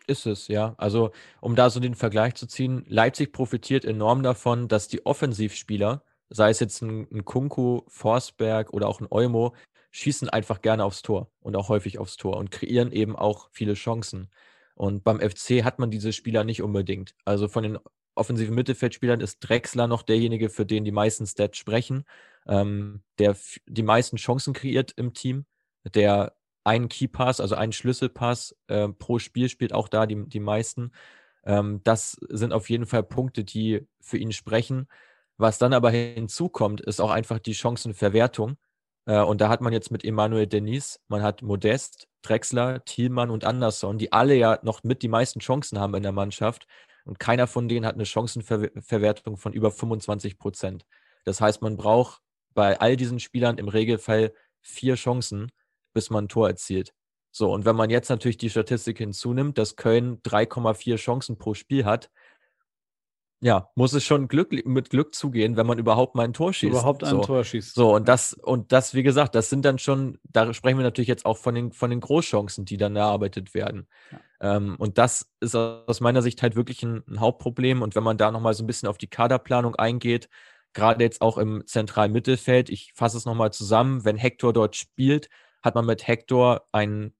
Ist es, ja. Also, um da so den Vergleich zu ziehen, Leipzig profitiert enorm davon, dass die Offensivspieler, sei es jetzt ein, ein Kunku, Forsberg oder auch ein Olmo, schießen einfach gerne aufs Tor und auch häufig aufs Tor und kreieren eben auch viele Chancen. Und beim FC hat man diese Spieler nicht unbedingt. Also von den offensiven Mittelfeldspielern ist Drexler noch derjenige, für den die meisten Stats sprechen, ähm, der die meisten Chancen kreiert im Team, der einen Keypass, also einen Schlüsselpass äh, pro Spiel spielt, auch da die, die meisten. Ähm, das sind auf jeden Fall Punkte, die für ihn sprechen. Was dann aber hinzukommt, ist auch einfach die Chancenverwertung. Äh, und da hat man jetzt mit Emmanuel Denis, man hat Modest, Drexler, Thielmann und Anderson, die alle ja noch mit die meisten Chancen haben in der Mannschaft. Und keiner von denen hat eine Chancenverwertung von über 25 Prozent. Das heißt, man braucht bei all diesen Spielern im Regelfall vier Chancen, bis man ein Tor erzielt. So, und wenn man jetzt natürlich die Statistik hinzunimmt, dass Köln 3,4 Chancen pro Spiel hat, ja, muss es schon Glück, mit Glück zugehen, wenn man überhaupt mal ein Tor schießt. Überhaupt ein so. Tor schießt. So, und das, und das, wie gesagt, das sind dann schon, da sprechen wir natürlich jetzt auch von den, von den Großchancen, die dann erarbeitet werden. Ja. Ähm, und das ist aus meiner Sicht halt wirklich ein, ein Hauptproblem. Und wenn man da nochmal so ein bisschen auf die Kaderplanung eingeht, gerade jetzt auch im zentralen Mittelfeld, ich fasse es nochmal zusammen, wenn Hector dort spielt, hat man mit Hector einen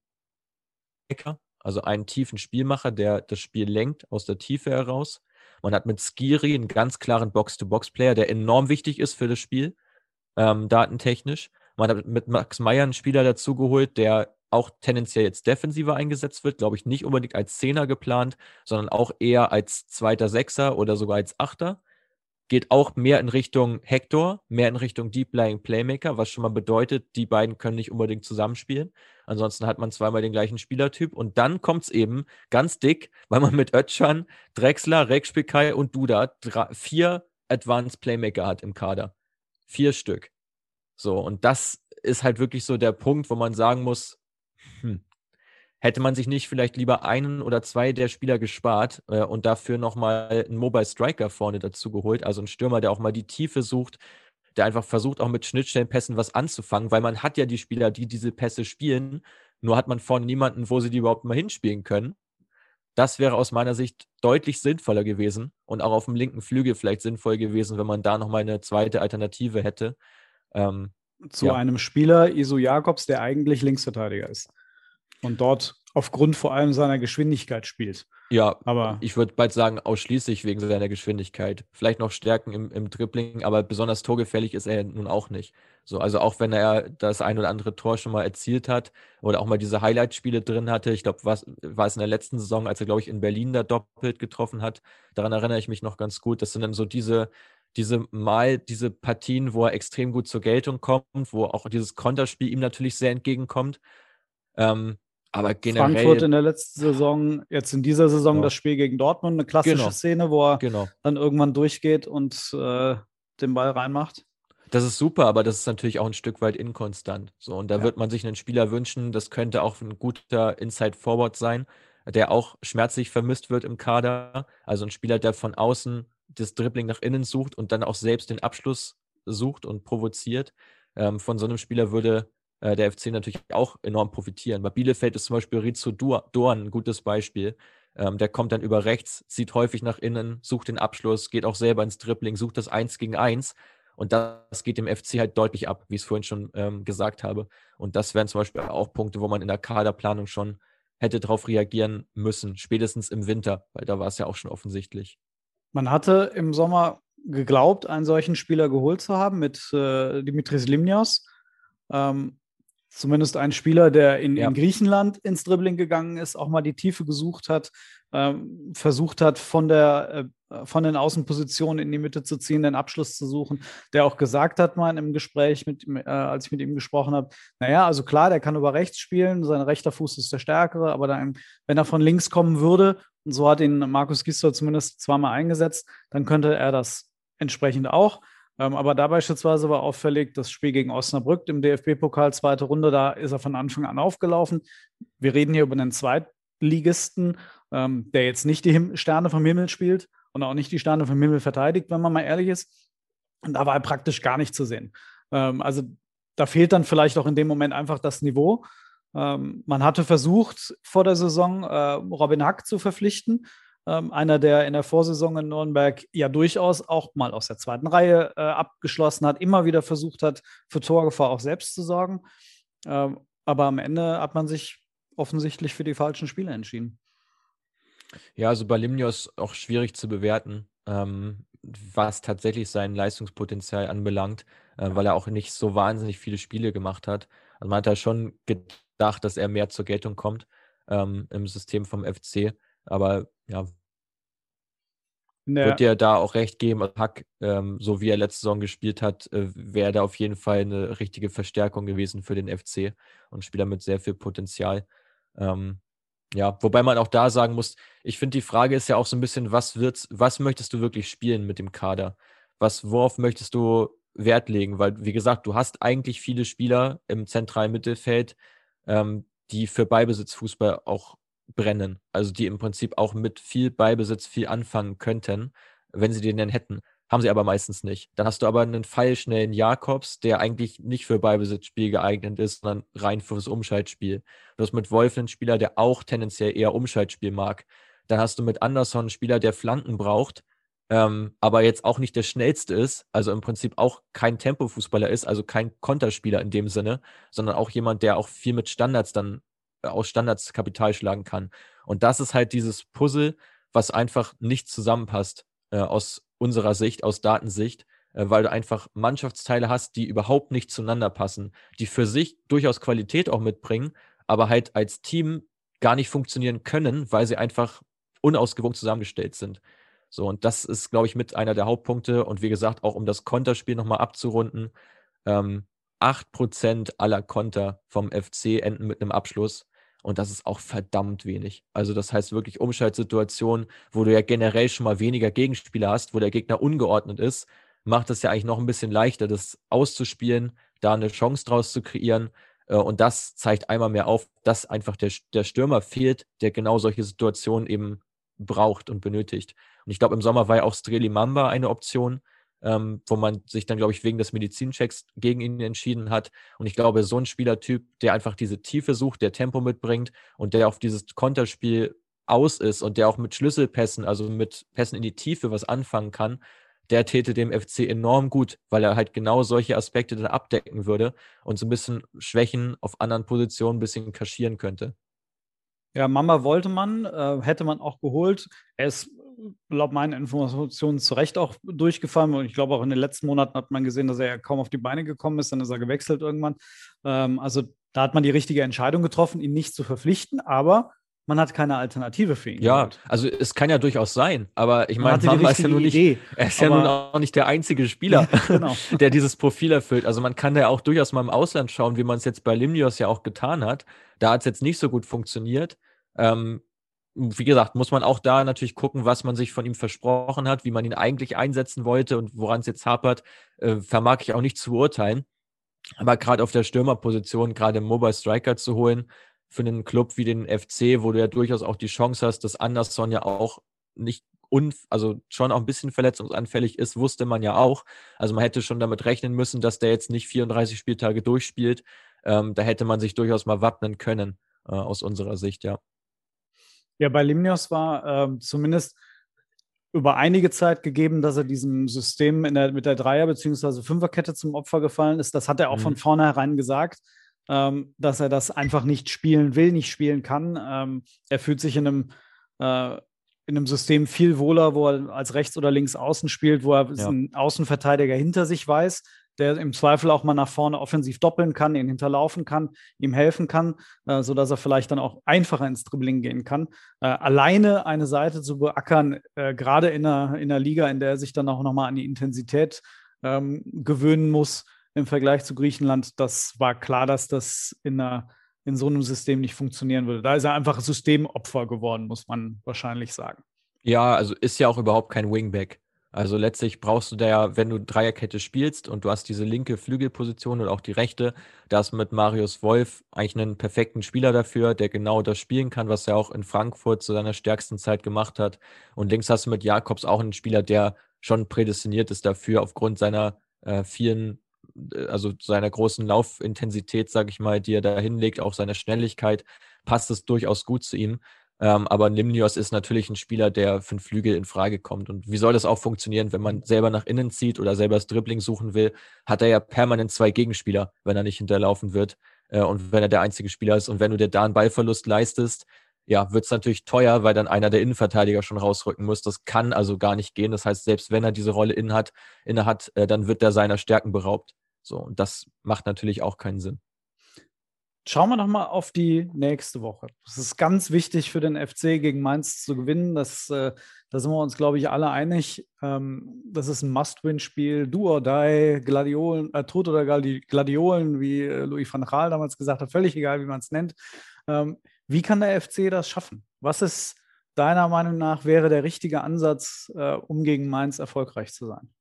Hacker, also einen tiefen Spielmacher, der das Spiel lenkt aus der Tiefe heraus. Man hat mit Skiri einen ganz klaren Box-to-Box-Player, der enorm wichtig ist für das Spiel, ähm, datentechnisch. Man hat mit Max Meyer einen Spieler dazugeholt, der auch tendenziell jetzt defensiver eingesetzt wird, glaube ich, nicht unbedingt als Zehner geplant, sondern auch eher als zweiter Sechser oder sogar als Achter geht auch mehr in Richtung Hector, mehr in Richtung Deep Lying Playmaker, was schon mal bedeutet, die beiden können nicht unbedingt zusammenspielen. Ansonsten hat man zweimal den gleichen Spielertyp und dann kommt es eben ganz dick, weil man mit Ötchan, Drexler, Rekspikai und Duda drei, vier Advanced Playmaker hat im Kader. Vier Stück. So, und das ist halt wirklich so der Punkt, wo man sagen muss, hm, hätte man sich nicht vielleicht lieber einen oder zwei der Spieler gespart äh, und dafür nochmal einen Mobile Striker vorne dazu geholt, also einen Stürmer, der auch mal die Tiefe sucht, der einfach versucht, auch mit Schnittstellenpässen was anzufangen, weil man hat ja die Spieler, die diese Pässe spielen, nur hat man vorne niemanden, wo sie die überhaupt mal hinspielen können. Das wäre aus meiner Sicht deutlich sinnvoller gewesen und auch auf dem linken Flügel vielleicht sinnvoll gewesen, wenn man da nochmal eine zweite Alternative hätte. Ähm, Zu ja. einem Spieler, Iso Jakobs, der eigentlich Linksverteidiger ist und dort aufgrund vor allem seiner Geschwindigkeit spielt. Ja, aber ich würde bald sagen, ausschließlich wegen seiner Geschwindigkeit. Vielleicht noch Stärken im, im Dribbling, aber besonders torgefährlich ist er nun auch nicht. So, also auch wenn er das ein oder andere Tor schon mal erzielt hat oder auch mal diese Highlight-Spiele drin hatte, ich glaube, war es in der letzten Saison, als er, glaube ich, in Berlin da doppelt getroffen hat, daran erinnere ich mich noch ganz gut. Das sind dann so diese, diese Mal, diese Partien, wo er extrem gut zur Geltung kommt, wo auch dieses Konterspiel ihm natürlich sehr entgegenkommt. Ähm, aber generell. Frankfurt in der letzten Saison, jetzt in dieser Saison genau. das Spiel gegen Dortmund, eine klassische genau. Szene, wo er genau. dann irgendwann durchgeht und äh, den Ball reinmacht. Das ist super, aber das ist natürlich auch ein Stück weit inkonstant. So, und da ja. wird man sich einen Spieler wünschen, das könnte auch ein guter Inside Forward sein, der auch schmerzlich vermisst wird im Kader. Also ein Spieler, der von außen das Dribbling nach innen sucht und dann auch selbst den Abschluss sucht und provoziert. Ähm, von so einem Spieler würde äh, der FC natürlich auch enorm profitieren. Bei Bielefeld ist zum Beispiel Rizzo Dorn ein gutes Beispiel. Ähm, der kommt dann über rechts, zieht häufig nach innen, sucht den Abschluss, geht auch selber ins Dribbling, sucht das Eins gegen Eins. Und das geht dem FC halt deutlich ab, wie ich es vorhin schon ähm, gesagt habe. Und das wären zum Beispiel auch Punkte, wo man in der Kaderplanung schon hätte darauf reagieren müssen, spätestens im Winter, weil da war es ja auch schon offensichtlich. Man hatte im Sommer geglaubt, einen solchen Spieler geholt zu haben mit äh, Dimitris Limnios. Ähm, zumindest ein Spieler, der in, ja. in, Griechenland ins Dribbling gegangen ist, auch mal die Tiefe gesucht hat, ähm, versucht hat, von, der, äh, von den Außenpositionen in die Mitte zu ziehen, den Abschluss zu suchen, der auch gesagt hat, mal im Gespräch, mit, äh, als ich mit ihm gesprochen habe, naja, also klar, der kann über rechts spielen, sein rechter Fuß ist der stärkere, aber dann, wenn er von links kommen würde, und so hat ihn Markus Gisdol zumindest zweimal eingesetzt, dann könnte er das entsprechend auch. Ähm, aber da beispielsweise war auffällig das Spiel gegen Osnabrück im DFB-Pokal, zweite Runde, da ist er von Anfang an aufgelaufen. Wir reden hier über einen Zweitligisten, ähm, der jetzt nicht die Sterne vom Himmel spielt und auch nicht die Sterne vom Himmel verteidigt, wenn man mal ehrlich ist. Und da war er praktisch gar nicht zu sehen. Ähm, also da fehlt dann vielleicht auch in dem Moment einfach das Niveau. Man hatte versucht, vor der Saison äh, Robin Hack zu verpflichten. Ähm, einer, der in der Vorsaison in Nürnberg ja durchaus auch mal aus der zweiten Reihe äh, abgeschlossen hat, immer wieder versucht hat, für Torgefahr auch selbst zu sorgen. Ähm, aber am Ende hat man sich offensichtlich für die falschen Spieler entschieden. Ja, also bei Limnios auch schwierig zu bewerten, ähm, was tatsächlich sein Leistungspotenzial anbelangt, äh, weil er auch nicht so wahnsinnig viele Spiele gemacht hat. Also man hat da schon gedacht, dass er mehr zur Geltung kommt ähm, im System vom FC. Aber ja, wird dir da auch recht geben, Hack, ähm, so wie er letzte Saison gespielt hat, äh, wäre da auf jeden Fall eine richtige Verstärkung gewesen für den FC und Spieler mit sehr viel Potenzial. Ähm, ja, wobei man auch da sagen muss, ich finde, die Frage ist ja auch so ein bisschen, was wird's, was möchtest du wirklich spielen mit dem Kader? Was, worauf möchtest du Wert legen? Weil, wie gesagt, du hast eigentlich viele Spieler im zentralen Mittelfeld, ähm, die für Beibesitzfußball auch brennen. Also die im Prinzip auch mit viel Beibesitz viel anfangen könnten, wenn sie den denn hätten. Haben sie aber meistens nicht. Dann hast du aber einen feilschnellen Jakobs, der eigentlich nicht für Beibesitzspiel geeignet ist, sondern rein fürs Umschaltspiel. Du hast mit Wolf einen Spieler, der auch tendenziell eher Umschaltspiel mag. Dann hast du mit Anderson einen Spieler, der Flanken braucht, ähm, aber jetzt auch nicht der schnellste ist, also im Prinzip auch kein Tempofußballer ist, also kein Konterspieler in dem Sinne, sondern auch jemand, der auch viel mit Standards dann aus Standards Kapital schlagen kann. Und das ist halt dieses Puzzle, was einfach nicht zusammenpasst äh, aus unserer Sicht, aus Datensicht, äh, weil du einfach Mannschaftsteile hast, die überhaupt nicht zueinander passen, die für sich durchaus Qualität auch mitbringen, aber halt als Team gar nicht funktionieren können, weil sie einfach unausgewogen zusammengestellt sind. So, und das ist, glaube ich, mit einer der Hauptpunkte. Und wie gesagt, auch um das Konterspiel nochmal abzurunden, ähm, 8% aller Konter vom FC enden mit einem Abschluss. Und das ist auch verdammt wenig. Also das heißt wirklich Umschaltsituationen, wo du ja generell schon mal weniger Gegenspieler hast, wo der Gegner ungeordnet ist, macht es ja eigentlich noch ein bisschen leichter, das auszuspielen, da eine Chance draus zu kreieren. Äh, und das zeigt einmal mehr auf, dass einfach der, der Stürmer fehlt, der genau solche Situationen eben braucht und benötigt. Und ich glaube, im Sommer war ja auch Streli Mamba eine Option, ähm, wo man sich dann, glaube ich, wegen des Medizinchecks gegen ihn entschieden hat. Und ich glaube, so ein Spielertyp, der einfach diese Tiefe sucht, der Tempo mitbringt und der auf dieses Konterspiel aus ist und der auch mit Schlüsselpässen, also mit Pässen in die Tiefe was anfangen kann, der täte dem FC enorm gut, weil er halt genau solche Aspekte dann abdecken würde und so ein bisschen Schwächen auf anderen Positionen ein bisschen kaschieren könnte. Ja, Mama wollte man, äh, hätte man auch geholt. Er ist laut meinen Informationen zu Recht auch durchgefallen. Und ich glaube, auch in den letzten Monaten hat man gesehen, dass er kaum auf die Beine gekommen ist. Dann ist er gewechselt irgendwann. Ähm, also da hat man die richtige Entscheidung getroffen, ihn nicht zu verpflichten. Aber man hat keine Alternative für ihn. Ja, also es kann ja durchaus sein, aber ich meine, Mama ist ja nun nicht, Idee, er ist ja nun auch nicht der einzige Spieler, [laughs] genau. [laughs] der dieses Profil erfüllt. Also man kann ja auch durchaus mal im Ausland schauen, wie man es jetzt bei Limnios ja auch getan hat. Da hat es jetzt nicht so gut funktioniert. Ähm, wie gesagt, muss man auch da natürlich gucken, was man sich von ihm versprochen hat, wie man ihn eigentlich einsetzen wollte und woran es jetzt hapert, äh, vermag ich auch nicht zu beurteilen. Aber gerade auf der Stürmerposition, gerade Mobile Striker zu holen, für einen Club wie den FC, wo du ja durchaus auch die Chance hast, dass Anderson ja auch nicht un also schon auch ein bisschen verletzungsanfällig ist, wusste man ja auch. Also man hätte schon damit rechnen müssen, dass der jetzt nicht 34 Spieltage durchspielt. Ähm, da hätte man sich durchaus mal wappnen können, äh, aus unserer Sicht, ja. Ja, bei Limnios war ähm, zumindest über einige Zeit gegeben, dass er diesem System der, mit der Dreier- bzw. Fünferkette zum Opfer gefallen ist. Das hat er auch mhm. von vornherein gesagt, ähm, dass er das einfach nicht spielen will, nicht spielen kann. Ähm, er fühlt sich in einem, äh, in einem System viel wohler, wo er als rechts oder links außen spielt, wo er ja. einen Außenverteidiger hinter sich weiß, der im Zweifel auch mal nach vorne offensiv doppeln kann, ihn hinterlaufen kann, ihm helfen kann, äh, sodass er vielleicht dann auch einfacher ins Dribbling gehen kann. Äh, alleine eine Seite zu beackern, äh, gerade in einer, in einer Liga, in der er sich dann auch nochmal an die Intensität ähm, gewöhnen muss im Vergleich zu Griechenland, das war klar, dass das in, einer, in so einem System nicht funktionieren würde. Da ist er einfach Systemopfer geworden, muss man wahrscheinlich sagen. Ja, also ist ja auch überhaupt kein Wingback. Also letztlich brauchst du da ja, wenn du Dreierkette spielst und du hast diese linke Flügelposition und auch die rechte, da ist mit Marius Wolf eigentlich einen perfekten Spieler dafür, der genau das spielen kann, was er auch in Frankfurt zu seiner stärksten Zeit gemacht hat. Und links hast du mit Jakobs auch einen Spieler, der schon prädestiniert ist dafür, aufgrund seiner äh, vielen, äh, also seiner großen Laufintensität, sage ich mal, die er da hinlegt, auch seiner Schnelligkeit, passt es durchaus gut zu ihm. Ähm, aber Limnios ist natürlich ein Spieler, der für den Flügel in Frage kommt. Und wie soll das auch funktionieren, wenn man selber nach innen zieht oder selber das Dribbling suchen will, hat er ja permanent zwei Gegenspieler, wenn er nicht hinterlaufen wird. Äh, und wenn er der einzige Spieler ist und wenn du dir da einen Ballverlust leistest, ja, wird es natürlich teuer, weil dann einer der Innenverteidiger schon rausrücken muss. Das kann also gar nicht gehen. Das heißt, selbst wenn er diese Rolle inne hat, inne hat äh, dann wird er seiner Stärken beraubt. So, und das macht natürlich auch keinen Sinn. Schauen wir noch mal auf die nächste Woche. Es ist ganz wichtig für den FC gegen Mainz zu gewinnen. Das, äh, da sind wir uns, glaube ich, alle einig. Ähm, das ist ein Must-Win-Spiel. Do or die, Gladiolen, äh, Tod oder Gladiolen, wie äh, Louis van Gaal damals gesagt hat, völlig egal, wie man es nennt. Ähm, wie kann der FC das schaffen? Was ist deiner Meinung nach wäre der richtige Ansatz, äh, um gegen Mainz erfolgreich zu sein?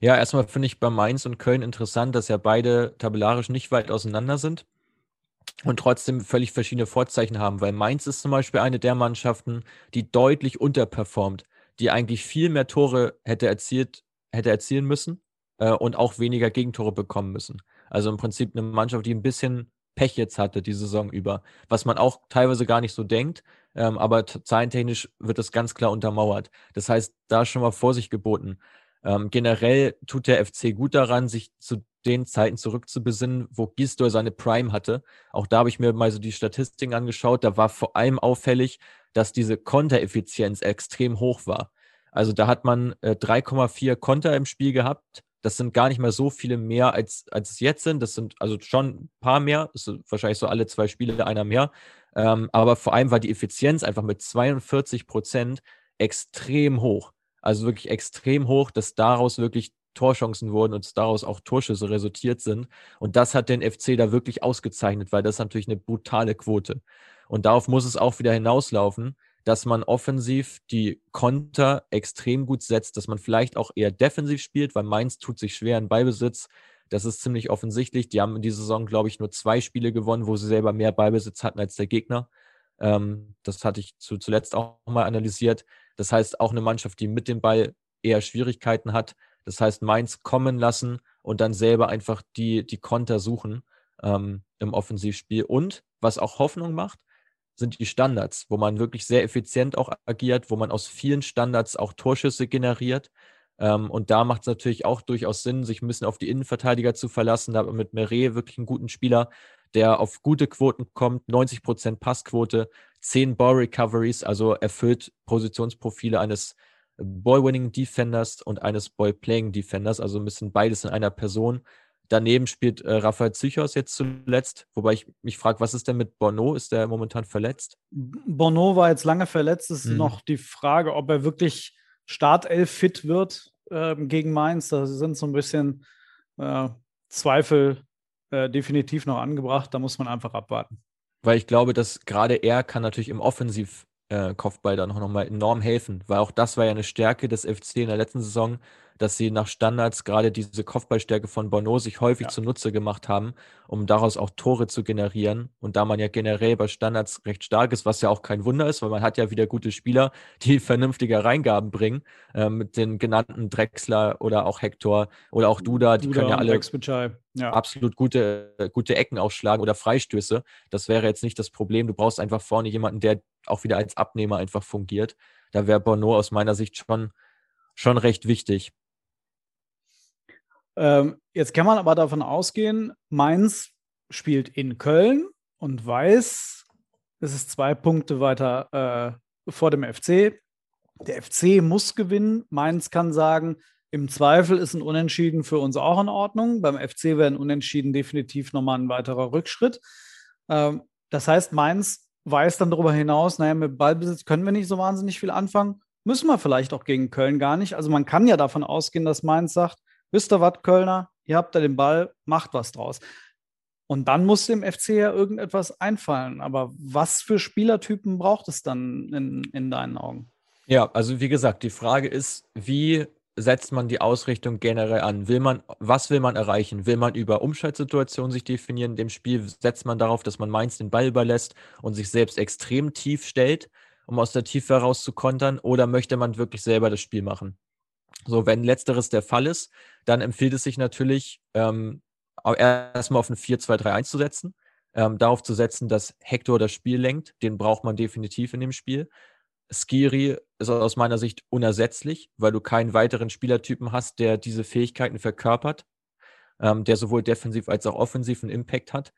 Ja, erstmal finde ich bei Mainz und Köln interessant, dass ja beide tabellarisch nicht weit auseinander sind und trotzdem völlig verschiedene Vorzeichen haben, weil Mainz ist zum Beispiel eine der Mannschaften, die deutlich unterperformt, die eigentlich viel mehr Tore hätte erzielt, hätte erzielen müssen äh, und auch weniger Gegentore bekommen müssen. Also im Prinzip eine Mannschaft, die ein bisschen Pech jetzt hatte die Saison über, was man auch teilweise gar nicht so denkt, ähm, aber zahlentechnisch wird das ganz klar untermauert. Das heißt, da schon mal Vorsicht geboten. Ähm, generell tut der FC gut daran, sich zu den Zeiten zurückzubesinnen, wo Gisdol seine Prime hatte. Auch da habe ich mir mal so die Statistiken angeschaut. Da war vor allem auffällig, dass diese Kontereffizienz extrem hoch war. Also da hat man äh, 3,4 Konter im Spiel gehabt. Das sind gar nicht mehr so viele mehr, als, als es jetzt sind. Das sind also schon ein paar mehr. Das sind wahrscheinlich so alle zwei Spiele einer mehr. Ähm, aber vor allem war die Effizienz einfach mit 42 Prozent extrem hoch. Also wirklich extrem hoch, dass daraus wirklich Torchancen wurden und daraus auch Torschüsse resultiert sind. Und das hat den FC da wirklich ausgezeichnet, weil das natürlich eine brutale Quote. Und darauf muss es auch wieder hinauslaufen, dass man offensiv die Konter extrem gut setzt, dass man vielleicht auch eher defensiv spielt, weil Mainz tut sich schwer in Ballbesitz. Das ist ziemlich offensichtlich. Die haben in dieser Saison, glaube ich, nur zwei Spiele gewonnen, wo sie selber mehr Ballbesitz hatten als der Gegner. Ähm, das hatte ich zu, zuletzt auch mal analysiert. Das heißt, auch eine Mannschaft, die mit dem Ball eher Schwierigkeiten hat, das heißt, Mainz kommen lassen und dann selber einfach die, die Konter suchen ähm, im Offensivspiel. Und was auch Hoffnung macht, sind die Standards, wo man wirklich sehr effizient auch agiert, wo man aus vielen Standards auch Torschüsse generiert. Ähm, und da macht es natürlich auch durchaus Sinn, sich ein bisschen auf die Innenverteidiger zu verlassen. Da mit Meret wirklich einen guten Spieler, der auf gute Quoten kommt, 90% Passquote, 10 Ball Recoveries, also erfüllt Positionsprofile eines Ball-Winning Defenders und eines Ball-Playing Defenders, also ein bisschen beides in einer Person. Daneben spielt äh, Raphael Zychos jetzt zuletzt, wobei ich mich frage, was ist denn mit Bono? Ist der momentan verletzt? Bono war jetzt lange verletzt. Es ist mhm. noch die Frage, ob er wirklich Startelf fit wird äh, gegen Mainz. Da sind so ein bisschen äh, Zweifel äh, definitiv noch angebracht. Da muss man einfach abwarten. Weil ich glaube, dass gerade er kann natürlich im Offensiv äh, Kopfball dann auch nochmal enorm helfen, weil auch das war ja eine Stärke des FC in der letzten Saison, dass sie nach Standards gerade diese Kopfballstärke von Bono sich häufig ja. zunutze gemacht haben, um daraus auch Tore zu generieren. Und da man ja generell bei Standards recht stark ist, was ja auch kein Wunder ist, weil man hat ja wieder gute Spieler, die [laughs] vernünftige Reingaben bringen, äh, mit den genannten Drexler oder auch Hector oder auch Duda, die Duda können ja alle ja. absolut gute, gute Ecken aufschlagen oder Freistöße. Das wäre jetzt nicht das Problem. Du brauchst einfach vorne jemanden, der auch wieder als Abnehmer einfach fungiert. Da wäre Bono aus meiner Sicht schon, schon recht wichtig. Ähm, jetzt kann man aber davon ausgehen, Mainz spielt in Köln und weiß, es ist zwei Punkte weiter äh, vor dem FC. Der FC muss gewinnen. Mainz kann sagen, im Zweifel ist ein Unentschieden für uns auch in Ordnung. Beim FC wäre ein Unentschieden definitiv nochmal ein weiterer Rückschritt. Ähm, das heißt, Mainz weiß dann darüber hinaus, naja, mit Ballbesitz können wir nicht so wahnsinnig viel anfangen. Müssen wir vielleicht auch gegen Köln gar nicht. Also man kann ja davon ausgehen, dass Mainz sagt, wisst ihr was, Kölner, ihr habt da den Ball, macht was draus. Und dann muss dem FC ja irgendetwas einfallen. Aber was für Spielertypen braucht es dann in, in deinen Augen? Ja, also wie gesagt, die Frage ist, wie setzt man die Ausrichtung generell an? Will man, was will man erreichen? Will man über Umschaltsituationen sich definieren? In dem Spiel setzt man darauf, dass man Mainz den Ball überlässt und sich selbst extrem tief stellt, um aus der Tiefe heraus zu kontern? Oder möchte man wirklich selber das Spiel machen? So, wenn letzteres der Fall ist, dann empfiehlt es sich natürlich, ähm, erstmal auf ein 4-2-3-1 zu setzen, ähm, darauf zu setzen, dass Hector das Spiel lenkt. Den braucht man definitiv in dem Spiel. Skiri ist aus meiner Sicht unersetzlich, weil du keinen weiteren Spielertypen hast, der diese Fähigkeiten verkörpert, ähm, der sowohl defensiv als auch offensiv einen Impact hat.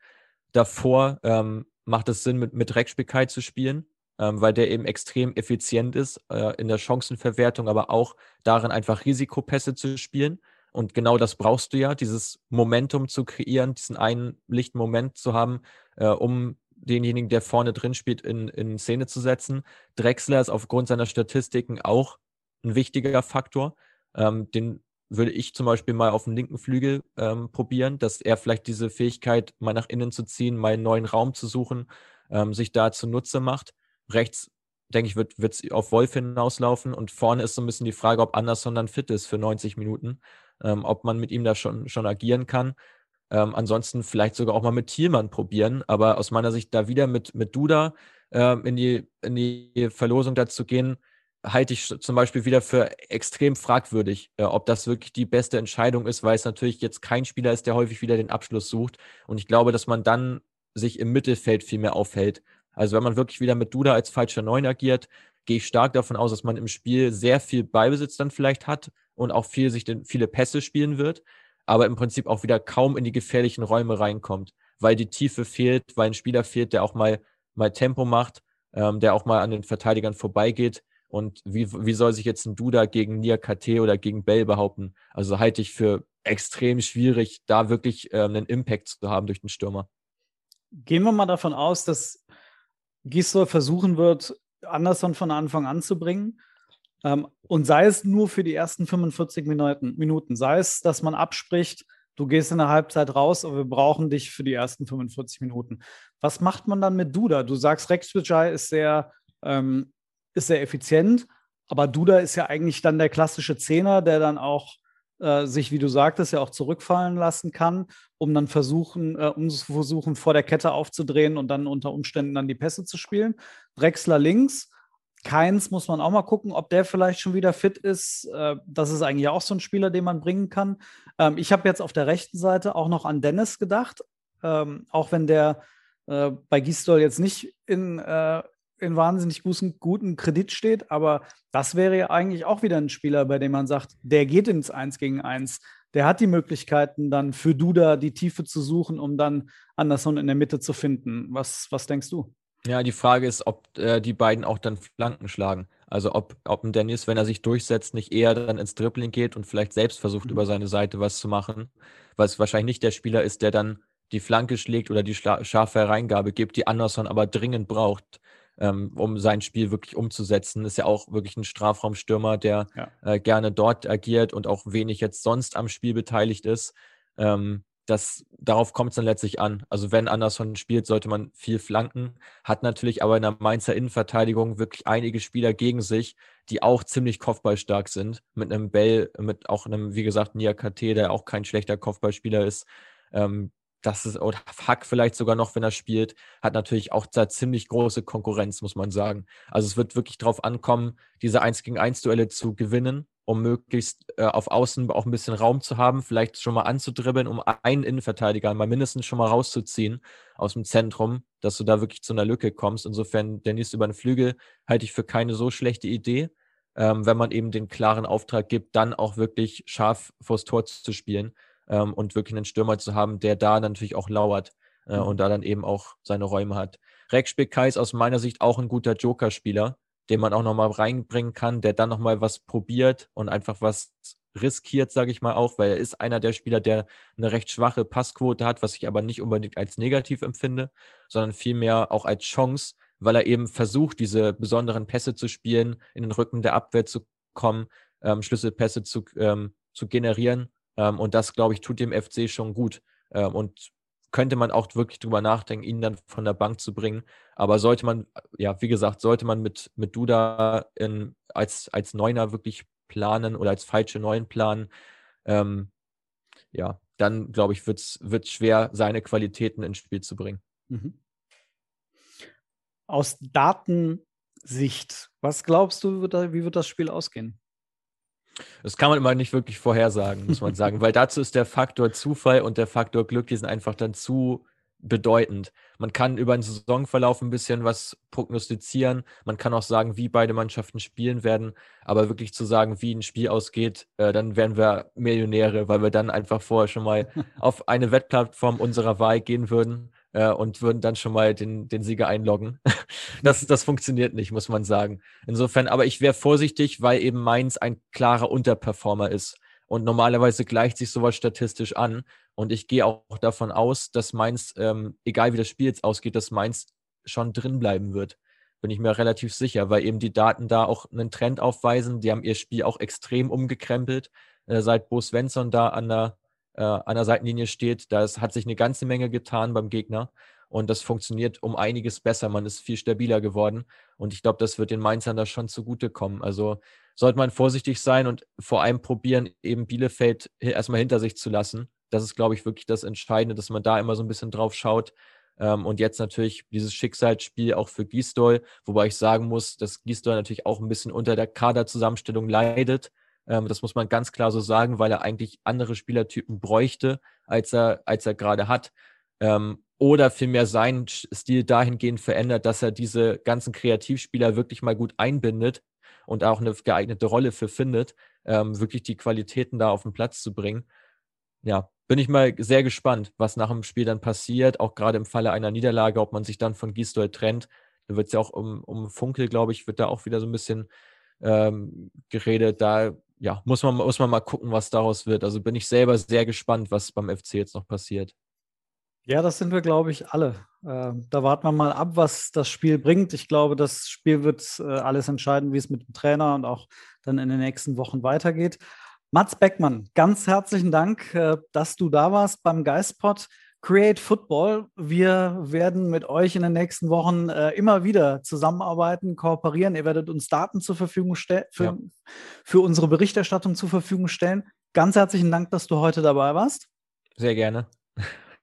davor ähm, macht es Sinn, mit, mit Rekspikai zu spielen, ähm, weil der eben extrem effizient ist äh, in der Chancenverwertung, aber auch darin einfach Risikopässe zu spielen. Und genau das brauchst du ja, dieses Momentum zu kreieren, diesen einen lichten Moment zu haben, äh, um denjenigen, der vorne drin spielt, in, in Szene zu setzen. Drexler ist aufgrund seiner Statistiken auch ein wichtiger Faktor. Ähm, den würde ich zum Beispiel mal auf dem linken Flügel ähm, probieren, dass er vielleicht diese Fähigkeit, mal nach innen zu ziehen, mal einen neuen Raum zu suchen, ähm, sich da zunutze macht. Rechts, denke ich, wird es auf Wolf hinauslaufen und vorne ist so ein bisschen die Frage, ob Anderson dann fit ist für 90 Minuten, ähm, ob man mit ihm da schon, schon agieren kann. Ähm, ansonsten vielleicht sogar auch mal mit Thielmann probieren, aber aus meiner Sicht da wieder mit, mit Duda ähm, in, die, in die Verlosung dazu gehen, halte ich zum Beispiel wieder für extrem fragwürdig, äh, ob das wirklich die beste Entscheidung ist, weil es natürlich jetzt kein Spieler ist, der häufig wieder den Abschluss sucht. Und ich glaube, dass man dann sich im Mittelfeld viel mehr aufhält. Also wenn man wirklich wieder mit Duda als falscher Neun agiert, gehe ich stark davon aus, dass man im Spiel sehr viel Beibesitz dann vielleicht hat und auch viel sich den, viele Pässe spielen wird, aber im Prinzip auch wieder kaum in die gefährlichen Räume reinkommt, weil die Tiefe fehlt, weil ein Spieler fehlt, der auch mal, mal Tempo macht, ähm, der auch mal an den Verteidigern vorbeigeht und wie, wie soll sich jetzt ein Duda gegen Nia KT oder gegen Bell behaupten? Also halte ich für extrem schwierig, da wirklich äh, einen Impact zu haben durch den Stürmer. Gehen wir mal davon aus, dass Gisdol versuchen wird, Anderson von Anfang an zu bringen. Ähm, und sei es nur für die ersten 45 Minuten, Minuten, sei es, dass man abspricht, du gehst in der Halbzeit raus, aber wir brauchen dich für die ersten 45 Minuten. Was macht man dann mit Duda? Du sagst, Rex Vijay ist sehr ähm, ist sehr effizient, aber Duda ist ja eigentlich dann der klassische Zehner, der dann auch äh, sich, wie du sagtest, ja auch zurückfallen lassen kann, um dann versuchen, äh, um zu versuchen, vor der Kette aufzudrehen und dann unter Umständen dann die Pässe zu spielen. Drexler links. Keins muss man auch mal gucken, ob der vielleicht schon wieder fit ist. Äh, das ist eigentlich auch so ein Spieler, den man bringen kann. Ähm, ich habe jetzt auf der rechten Seite auch noch an Dennis gedacht, ähm, auch wenn der äh, bei Gisdol jetzt nicht in, in wahnsinnig guten, guten Kredit steht, aber das wäre ja eigentlich auch wieder ein Spieler, bei dem man sagt, der geht ins Eins gegen Eins. Der hat die Möglichkeiten, dann für Duda die Tiefe zu suchen, um dann Anderson in der Mitte zu finden. Was, was denkst du? Ja, die Frage ist, ob äh, die beiden auch dann Flanken schlagen. Also ob, ob ein Dennis, wenn er sich durchsetzt, nicht eher dann ins Dribbling geht und vielleicht selbst versucht, mhm. über seine Seite was zu machen, weil es wahrscheinlich nicht der Spieler ist, der dann die Flanke schlägt oder die scharfe Hereingabe gibt, die Anderson aber dringend braucht ähm, um sein Spiel wirklich umzusetzen. Ist ja auch wirklich ein Strafraumstürmer, der ja. äh, gerne dort agiert und auch wenig jetzt sonst am Spiel beteiligt ist. Ähm, das, darauf kommt es dann letztlich an. Also wenn Anderson spielt, sollte man viel flanken, hat natürlich aber in der Mainzer Innenverteidigung wirklich einige Spieler gegen sich, die auch ziemlich kopfballstark sind. Mit einem Bell, mit auch einem, wie gesagt, Nia KT, der auch kein schlechter Kopfballspieler ist. Ähm, das ist, oder Hack vielleicht sogar noch, wenn er spielt, hat natürlich auch da ziemlich große Konkurrenz, muss man sagen. Also es wird wirklich darauf ankommen, diese 1 gegen 1 Duelle zu gewinnen, um möglichst äh, auf Außen auch ein bisschen Raum zu haben, vielleicht schon mal anzudribbeln, um einen Innenverteidiger mal mindestens schon mal rauszuziehen aus dem Zentrum, dass du da wirklich zu einer Lücke kommst. Insofern, Dennis über den Flügel halte ich für keine so schlechte Idee, ähm, wenn man eben den klaren Auftrag gibt, dann auch wirklich scharf vors Tor zu spielen ähm, und wirklich einen Stürmer zu haben, der da natürlich auch lauert äh, mhm. und da dann eben auch seine Räume hat. Rex Bekai ist aus meiner Sicht auch ein guter Joker-Spieler, den man auch nochmal reinbringen kann, der dann nochmal was probiert und einfach was riskiert, sage ich mal auch, weil er ist einer der Spieler, der eine recht schwache Passquote hat, was ich aber nicht unbedingt als negativ empfinde, sondern vielmehr auch als Chance, weil er eben versucht, diese besonderen Pässe zu spielen, in den Rücken der Abwehr zu kommen, ähm, Schlüsselpässe zu, ähm, zu generieren ähm, und das, glaube ich, tut dem FC schon gut. Ähm, und könnte man auch wirklich drüber nachdenken, ihn dann von der Bank zu bringen. Aber sollte man, ja, wie gesagt, sollte man mit, mit Duda in, als, als Neuner wirklich planen oder als falsche Neun planen, ähm, ja, dann glaube ich, wird es schwer, seine Qualitäten ins Spiel zu bringen. Mhm. Aus Datensicht, was glaubst du, wie wird das Spiel ausgehen? Das kann man immer nicht wirklich vorhersagen, muss man sagen, weil dazu ist der Faktor Zufall und der Faktor Glück, die sind einfach dann zu bedeutend. Man kann über den Saisonverlauf ein bisschen was prognostizieren. Man kann auch sagen, wie beide Mannschaften spielen werden. Aber wirklich zu sagen, wie ein Spiel ausgeht, äh, dann wären wir Millionäre, weil wir dann einfach vorher schon mal [laughs] auf eine Wettplattform unserer Wahl gehen würden äh, und würden dann schon mal den, den Sieger einloggen. [laughs] das, das funktioniert nicht, muss man sagen. Insofern, aber ich wäre vorsichtig, weil eben Mainz ein klarer Unterperformer ist. Und normalerweise gleicht sich sowas statistisch an. Und ich gehe auch davon aus, dass Mainz, ähm, egal wie das Spiel jetzt ausgeht, dass Mainz schon drin bleiben wird. Bin ich mir relativ sicher, weil eben die Daten da auch einen Trend aufweisen. Die haben ihr Spiel auch extrem umgekrempelt, äh, seit Bo Svensson da an der, äh, an der Seitenlinie steht. Da hat sich eine ganze Menge getan beim Gegner. Und das funktioniert um einiges besser. Man ist viel stabiler geworden. Und ich glaube, das wird den Mainzern da schon zugutekommen. Also sollte man vorsichtig sein und vor allem probieren, eben Bielefeld erstmal hinter sich zu lassen. Das ist, glaube ich, wirklich das Entscheidende, dass man da immer so ein bisschen drauf schaut. Ähm, und jetzt natürlich dieses Schicksalsspiel auch für Gisdol, wobei ich sagen muss, dass Gisdol natürlich auch ein bisschen unter der Kaderzusammenstellung leidet. Ähm, das muss man ganz klar so sagen, weil er eigentlich andere Spielertypen bräuchte, als er, als er gerade hat. Ähm, oder vielmehr seinen Stil dahingehend verändert, dass er diese ganzen Kreativspieler wirklich mal gut einbindet und auch eine geeignete Rolle für findet, ähm, wirklich die Qualitäten da auf den Platz zu bringen. Ja, bin ich mal sehr gespannt, was nach dem Spiel dann passiert, auch gerade im Falle einer Niederlage, ob man sich dann von Gisdol trennt. Da wird es ja auch um, um Funkel, glaube ich, wird da auch wieder so ein bisschen ähm, geredet. Da ja, muss man, muss man mal gucken, was daraus wird. Also bin ich selber sehr gespannt, was beim FC jetzt noch passiert. Ja, das sind wir, glaube ich, alle. Äh, da warten wir mal ab, was das Spiel bringt. Ich glaube, das Spiel wird äh, alles entscheiden, wie es mit dem Trainer und auch dann in den nächsten Wochen weitergeht. Mats Beckmann, ganz herzlichen Dank, äh, dass du da warst beim Geistpod. Create Football. Wir werden mit euch in den nächsten Wochen äh, immer wieder zusammenarbeiten, kooperieren. Ihr werdet uns Daten zur Verfügung stellen, für, ja. für unsere Berichterstattung zur Verfügung stellen. Ganz herzlichen Dank, dass du heute dabei warst. Sehr gerne.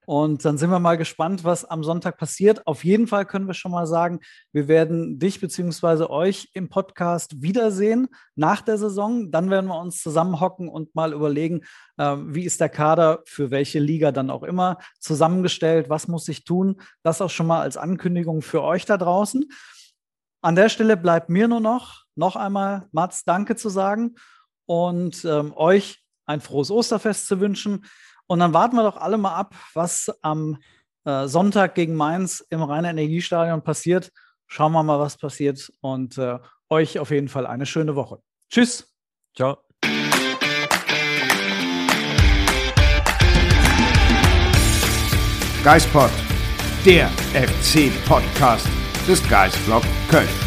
Und dann sind wir mal gespannt, was am Sonntag passiert. Auf jeden Fall können wir schon mal sagen, wir werden dich bzw. euch im Podcast wiedersehen nach der Saison. Dann werden wir uns zusammenhocken und mal überlegen, äh, wie ist der Kader für welche Liga dann auch immer zusammengestellt, was muss ich tun. Das auch schon mal als Ankündigung für euch da draußen. An der Stelle bleibt mir nur noch, noch einmal Mats, danke zu sagen und ähm, euch ein frohes Osterfest zu wünschen. Und dann warten wir doch alle mal ab, was am äh, Sonntag gegen Mainz im Rheiner Energiestadion passiert. Schauen wir mal, was passiert. Und äh, euch auf jeden Fall eine schöne Woche. Tschüss. Ciao. Geispod, der FC-Podcast des Geistblog Köln.